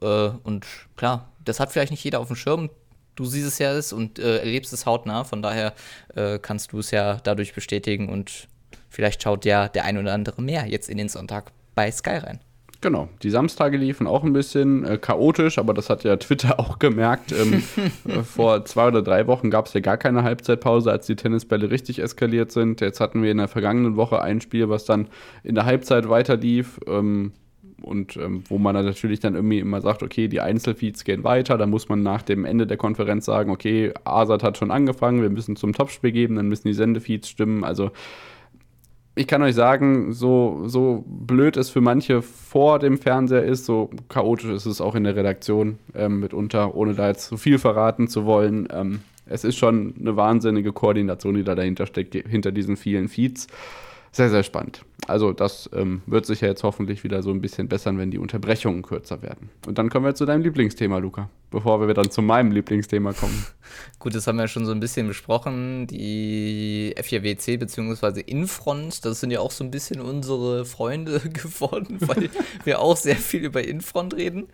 Äh, und klar, das hat vielleicht nicht jeder auf dem Schirm. Du siehst es ja ist und äh, erlebst es hautnah. Von daher äh, kannst du es ja dadurch bestätigen und vielleicht schaut ja der ein oder andere mehr jetzt in den Sonntag bei Sky rein. Genau, die Samstage liefen auch ein bisschen äh, chaotisch, aber das hat ja Twitter auch gemerkt. Ähm, äh, vor zwei oder drei Wochen gab es ja gar keine Halbzeitpause, als die Tennisbälle richtig eskaliert sind. Jetzt hatten wir in der vergangenen Woche ein Spiel, was dann in der Halbzeit weiter lief. Ähm, und ähm, wo man natürlich dann irgendwie immer sagt, okay, die Einzelfeeds gehen weiter, dann muss man nach dem Ende der Konferenz sagen, okay, Asad hat schon angefangen, wir müssen zum Topspiel geben, dann müssen die Sendefeeds stimmen. Also ich kann euch sagen, so, so blöd es für manche vor dem Fernseher ist, so chaotisch ist es auch in der Redaktion ähm, mitunter, ohne da jetzt zu viel verraten zu wollen. Ähm, es ist schon eine wahnsinnige Koordination, die da dahinter steckt, hinter diesen vielen Feeds sehr, sehr spannend. Also das ähm, wird sich ja jetzt hoffentlich wieder so ein bisschen bessern, wenn die Unterbrechungen kürzer werden. Und dann kommen wir zu deinem Lieblingsthema, Luca, bevor wir dann zu meinem Lieblingsthema kommen. Gut, das haben wir ja schon so ein bisschen besprochen. Die F4WC bzw. Infront, das sind ja auch so ein bisschen unsere Freunde geworden, weil wir auch sehr viel über Infront reden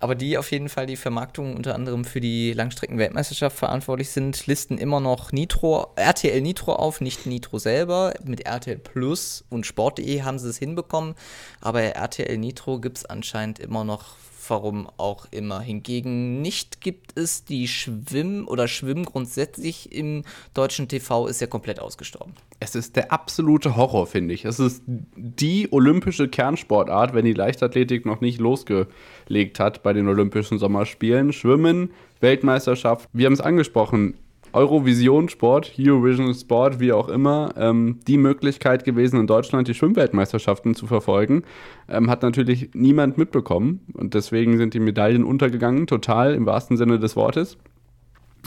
aber die auf jeden Fall die Vermarktung unter anderem für die Langstrecken-Weltmeisterschaft verantwortlich sind, listen immer noch Nitro, RTL Nitro auf, nicht Nitro selber. Mit RTL Plus und Sport.de haben sie es hinbekommen, aber RTL Nitro gibt es anscheinend immer noch warum auch immer. Hingegen nicht gibt es die Schwimm- oder Schwimmen grundsätzlich im deutschen TV ist ja komplett ausgestorben. Es ist der absolute Horror, finde ich. Es ist die olympische Kernsportart, wenn die Leichtathletik noch nicht losgelegt hat bei den Olympischen Sommerspielen. Schwimmen, Weltmeisterschaft, wir haben es angesprochen, Eurovision Sport, Eurovision Sport, wie auch immer, ähm, die Möglichkeit gewesen, in Deutschland die Schwimmweltmeisterschaften zu verfolgen. Ähm, hat natürlich niemand mitbekommen und deswegen sind die Medaillen untergegangen, total im wahrsten Sinne des Wortes.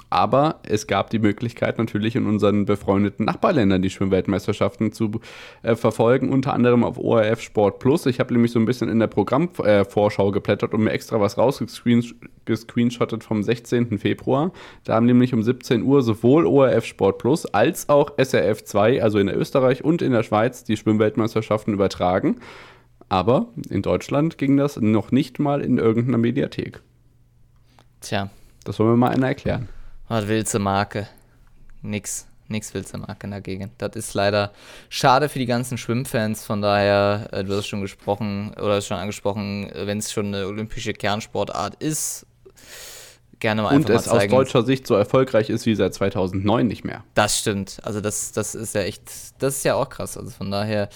Aber es gab die Möglichkeit natürlich in unseren befreundeten Nachbarländern die Schwimmweltmeisterschaften zu äh, verfolgen, unter anderem auf ORF Sport Plus. Ich habe nämlich so ein bisschen in der Programmvorschau äh, geplättert und mir extra was rausgescreenshottet vom 16. Februar. Da haben nämlich um 17 Uhr sowohl ORF Sport Plus als auch SRF 2, also in Österreich und in der Schweiz, die Schwimmweltmeisterschaften übertragen. Aber in Deutschland ging das noch nicht mal in irgendeiner Mediathek. Tja. Das soll mir mal einer erklären. Was willst du Marke? Nix. Nix willst du Marke dagegen. Das ist leider schade für die ganzen Schwimmfans. Von daher, äh, du hast schon gesprochen oder schon angesprochen, äh, wenn es schon eine olympische Kernsportart ist, gerne mal Und es mal aus deutscher Sicht so erfolgreich ist wie seit 2009 nicht mehr. Das stimmt. Also das, das ist ja echt, das ist ja auch krass. Also von daher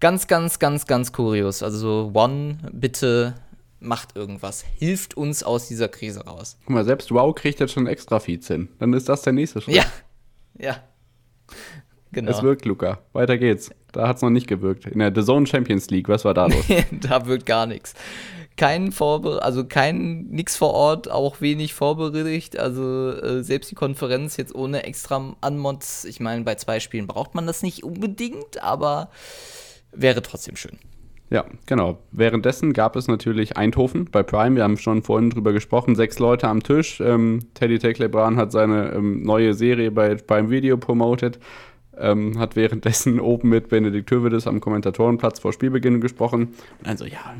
ganz, ganz, ganz, ganz kurios. Also One, bitte macht irgendwas, hilft uns aus dieser Krise raus. Guck mal, selbst Wow kriegt jetzt schon extra Feeds hin. Dann ist das der nächste Schritt. Ja, ja. Genau. Es wirkt, Luca. Weiter geht's. Da hat es noch nicht gewirkt. In der The Zone Champions League, was war da los? da wirkt gar nichts. Kein Vorbe also kein nix vor Ort, auch wenig Vorbericht. Also äh, selbst die Konferenz jetzt ohne extra Anmods. Ich meine, bei zwei Spielen braucht man das nicht unbedingt, aber wäre trotzdem schön. Ja, genau. Währenddessen gab es natürlich Eindhoven bei Prime. Wir haben schon vorhin drüber gesprochen. Sechs Leute am Tisch. Ähm, Teddy Teklebran hat seine ähm, neue Serie bei Prime Video promoted. Ähm, hat währenddessen oben mit Benedikt Tövedes am Kommentatorenplatz vor Spielbeginn gesprochen. Und dann so, ja,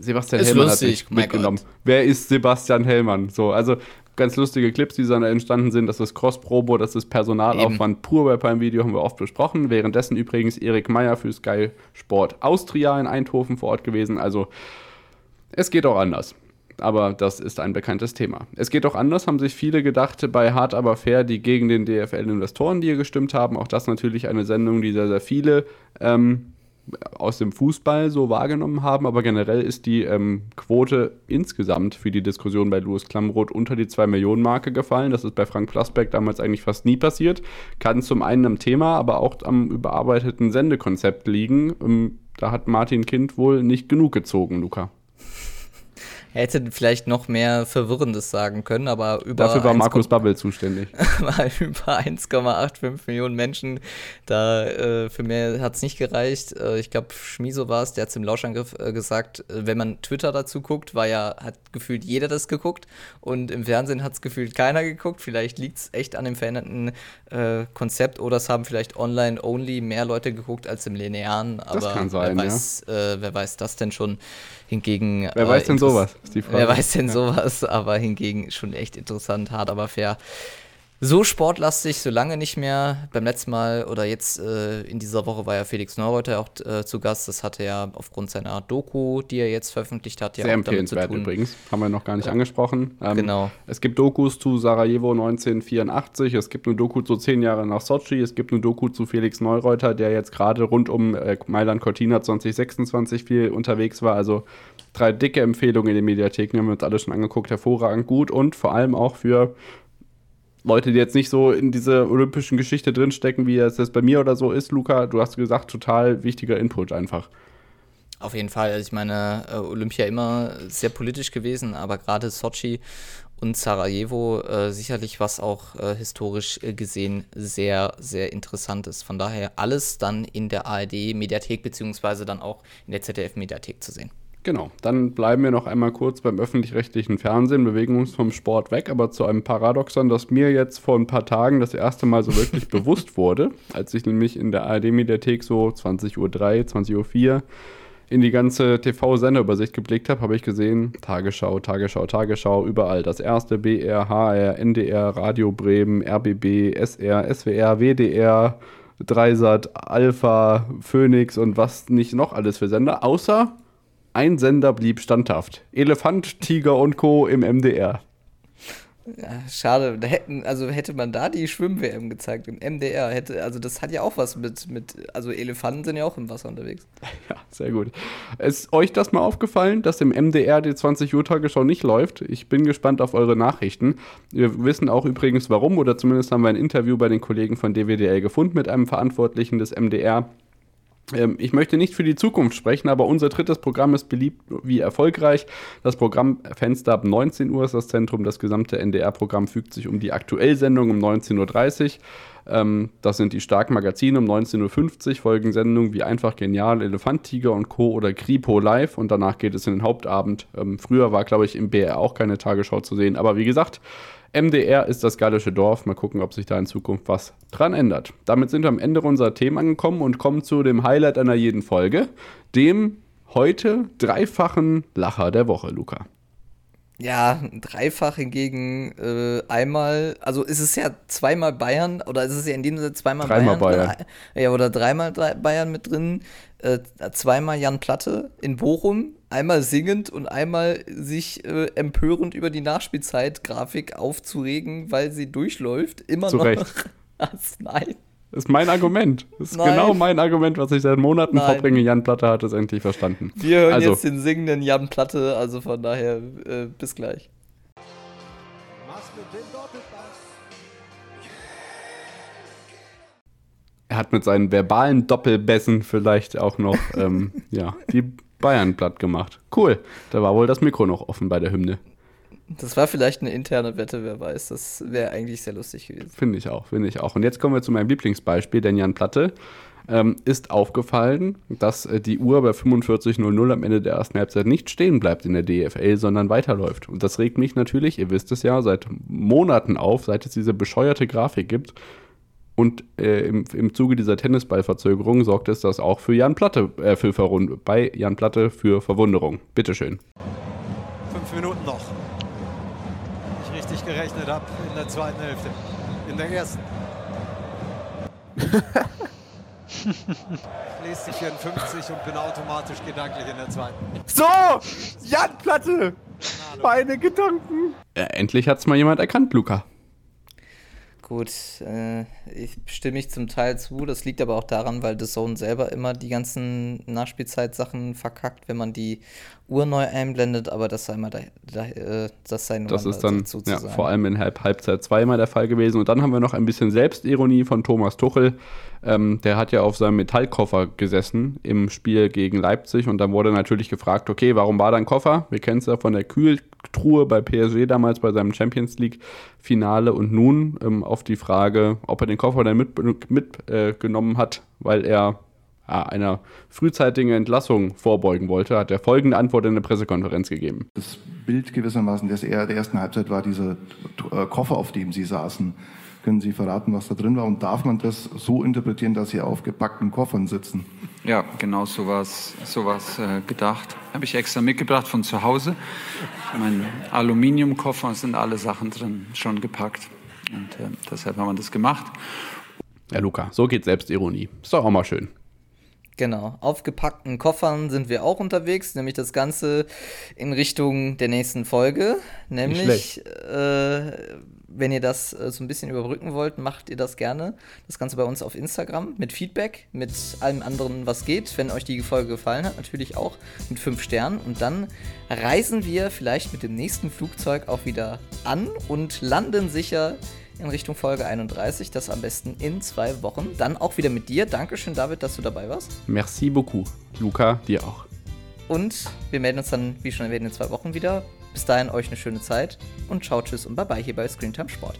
Sebastian ist Hellmann lustig, hat mich mitgenommen. Wer ist Sebastian Hellmann? So, also ganz lustige Clips, die dann entstanden sind. Das ist Cross-Probo, das ist Personalaufwand Eben. pur bei Prime Video, haben wir oft besprochen. Währenddessen übrigens Erik Meyer für Sky Sport Austria in Eindhoven vor Ort gewesen. Also es geht auch anders. Aber das ist ein bekanntes Thema. Es geht auch anders, haben sich viele gedacht bei Hart aber fair, die gegen den DFL-Investoren, die hier gestimmt haben. Auch das natürlich eine Sendung, die sehr, sehr viele ähm, aus dem Fußball so wahrgenommen haben, aber generell ist die ähm, Quote insgesamt für die Diskussion bei Louis Klamroth unter die 2-Millionen-Marke gefallen. Das ist bei Frank Plasberg damals eigentlich fast nie passiert. Kann zum einen am Thema, aber auch am überarbeiteten Sendekonzept liegen. Ähm, da hat Martin Kind wohl nicht genug gezogen, Luca. Er hätte vielleicht noch mehr Verwirrendes sagen können, aber über. Dafür war Markus Babbel zuständig. über 1,85 Millionen Menschen. Da äh, für mehr hat es nicht gereicht. Äh, ich glaube, Schmiso war es, der hat es im Lauschangriff äh, gesagt, äh, wenn man Twitter dazu guckt, war ja, hat gefühlt jeder das geguckt und im Fernsehen hat es gefühlt keiner geguckt. Vielleicht liegt es echt an dem veränderten äh, Konzept oder es haben vielleicht online-only mehr Leute geguckt als im linearen. Aber das kann sein, wer weiß, ja. Äh, wer weiß das denn schon? Hingegen. Wer weiß denn sowas? Ist die Frage. Wer weiß denn sowas? Aber hingegen schon echt interessant, hart, aber fair so sportlastig, so lange nicht mehr. Beim letzten Mal oder jetzt äh, in dieser Woche war ja Felix Neureuter auch äh, zu Gast. Das hatte ja aufgrund seiner Doku, die er jetzt veröffentlicht hat, ja Sehr auch tun. übrigens. Haben wir noch gar nicht ja. angesprochen. Ähm, genau. Es gibt Dokus zu Sarajevo 1984. Es gibt eine Doku zu zehn Jahre nach Sochi. Es gibt eine Doku zu Felix Neureuter, der jetzt gerade rund um äh, Mailand Cortina 2026 viel unterwegs war. Also drei dicke Empfehlungen in den Mediatheken. Haben wir uns alle schon angeguckt. Hervorragend gut und vor allem auch für Leute, die jetzt nicht so in dieser olympischen Geschichte drinstecken, wie es jetzt bei mir oder so ist, Luca, du hast gesagt, total wichtiger Input einfach. Auf jeden Fall. Also ich meine, äh, Olympia immer sehr politisch gewesen, aber gerade Sochi und Sarajevo äh, sicherlich was auch äh, historisch äh, gesehen sehr, sehr interessant ist. Von daher alles dann in der ARD-Mediathek beziehungsweise dann auch in der ZDF-Mediathek zu sehen. Genau, dann bleiben wir noch einmal kurz beim öffentlich-rechtlichen Fernsehen, bewegen uns vom Sport weg, aber zu einem Paradoxon, das mir jetzt vor ein paar Tagen das erste Mal so wirklich bewusst wurde, als ich nämlich in der ARD-Mediathek so 20.03 Uhr, 20.04 Uhr in die ganze TV-Senderübersicht geblickt habe, habe ich gesehen, Tagesschau, Tagesschau, Tagesschau, überall das erste, BR, HR, NDR, Radio Bremen, RBB, SR, SWR, WDR, Dreisat, Alpha, Phoenix und was nicht noch alles für Sender, außer ein Sender blieb standhaft. Elefant, Tiger und Co. im MDR. Ja, schade, da hätten, also hätte man da die Schwimm-WM gezeigt im MDR, hätte, also das hat ja auch was mit, mit, also Elefanten sind ja auch im Wasser unterwegs. Ja, sehr gut. Ist euch das mal aufgefallen, dass im MDR die 20 Uhr Tagesschau nicht läuft? Ich bin gespannt auf eure Nachrichten. Wir wissen auch übrigens warum, oder zumindest haben wir ein Interview bei den Kollegen von DWDL gefunden mit einem Verantwortlichen des MDR, ich möchte nicht für die Zukunft sprechen, aber unser drittes Programm ist beliebt wie erfolgreich. Das Programmfenster ab 19 Uhr ist das Zentrum. Das gesamte NDR-Programm fügt sich um die Aktuellsendung um 19.30 Uhr. Ähm, das sind die starken Magazine um 19.50 Uhr, folgen Sendungen wie Einfach Genial, Elefant, Tiger und Co. oder Kripo Live und danach geht es in den Hauptabend. Ähm, früher war, glaube ich, im BR auch keine Tagesschau zu sehen, aber wie gesagt, MDR ist das gallische Dorf. Mal gucken, ob sich da in Zukunft was dran ändert. Damit sind wir am Ende unserer Themen angekommen und kommen zu dem Highlight einer jeden Folge, dem heute dreifachen Lacher der Woche, Luca. Ja, dreifach hingegen äh, einmal, also ist es ja zweimal Bayern, oder ist es ja in dem Sinne zweimal dreimal Bayern? Bayern. ja, oder dreimal drei Bayern mit drin, äh, zweimal Jan Platte in Bochum, einmal singend und einmal sich äh, empörend über die Nachspielzeit-Grafik aufzuregen, weil sie durchläuft, immer Zu noch. Recht. Nein. Das ist mein Argument. Das ist Nein. genau mein Argument, was ich seit Monaten Nein. vorbringe. Jan Platte hat es endlich verstanden. Wir hören also. jetzt den singenden Jan Platte, also von daher äh, bis gleich. Er hat mit seinen verbalen Doppelbässen vielleicht auch noch ähm, ja, die Bayern platt gemacht. Cool. Da war wohl das Mikro noch offen bei der Hymne. Das war vielleicht eine interne Wette, wer weiß. Das wäre eigentlich sehr lustig gewesen. Finde ich auch, finde ich auch. Und jetzt kommen wir zu meinem Lieblingsbeispiel, denn Jan Platte ähm, ist aufgefallen, dass äh, die Uhr bei 45.00 am Ende der ersten Halbzeit nicht stehen bleibt in der DFL, sondern weiterläuft. Und das regt mich natürlich, ihr wisst es ja, seit Monaten auf, seit es diese bescheuerte Grafik gibt. Und äh, im, im Zuge dieser Tennisballverzögerung sorgt es das auch für Jan Platte, äh, für bei Jan Platte für Verwunderung. Bitteschön. Fünf Minuten noch richtig gerechnet habe in der zweiten Hälfte. In der ersten. ich lese die 54 und bin automatisch gedanklich in der zweiten. So! Jan Platte! Meine Gedanken! Ja, endlich es mal jemand erkannt, Luca. Gut, äh, ich stimme ich zum Teil zu. Das liegt aber auch daran, weil The Zone selber immer die ganzen Nachspielzeit-Sachen verkackt, wenn man die Uhr neu einblendet, aber das sei mal da, da, äh, das sei nur Das ist dann ja, vor allem in Halb Halbzeit zweimal der Fall gewesen. Und dann haben wir noch ein bisschen Selbstironie von Thomas Tuchel. Ähm, der hat ja auf seinem Metallkoffer gesessen im Spiel gegen Leipzig und dann wurde natürlich gefragt, okay, warum war da ein Koffer? Wir kennen es ja von der Kühltruhe bei PSG damals bei seinem Champions League-Finale und nun ähm, auf die Frage, ob er den Koffer dann mitgenommen mit, äh, hat, weil er einer frühzeitigen Entlassung vorbeugen wollte, hat er folgende Antwort in der Pressekonferenz gegeben. Das Bild gewissermaßen des der ersten Halbzeit war dieser äh, Koffer, auf dem Sie saßen. Können Sie verraten, was da drin war? Und darf man das so interpretieren, dass Sie auf gepackten Koffern sitzen? Ja, genau so war es äh, gedacht. Habe ich extra mitgebracht von zu Hause. Mein Aluminiumkoffer sind alle Sachen drin, schon gepackt. Und äh, deshalb haben wir das gemacht. Ja, Luca, so geht Selbstironie. Ist doch auch mal schön. Genau, auf gepackten Koffern sind wir auch unterwegs, nämlich das Ganze in Richtung der nächsten Folge. Nämlich, äh, wenn ihr das äh, so ein bisschen überbrücken wollt, macht ihr das gerne. Das Ganze bei uns auf Instagram mit Feedback, mit allem anderen, was geht. Wenn euch die Folge gefallen hat, natürlich auch mit fünf Sternen. Und dann reisen wir vielleicht mit dem nächsten Flugzeug auch wieder an und landen sicher in Richtung Folge 31. Das am besten in zwei Wochen. Dann auch wieder mit dir. Dankeschön, David, dass du dabei warst. Merci beaucoup. Luca, dir auch. Und wir melden uns dann, wie schon erwähnt, in zwei Wochen wieder. Bis dahin euch eine schöne Zeit und ciao, tschüss und bye bye hier bei Screentime Sport.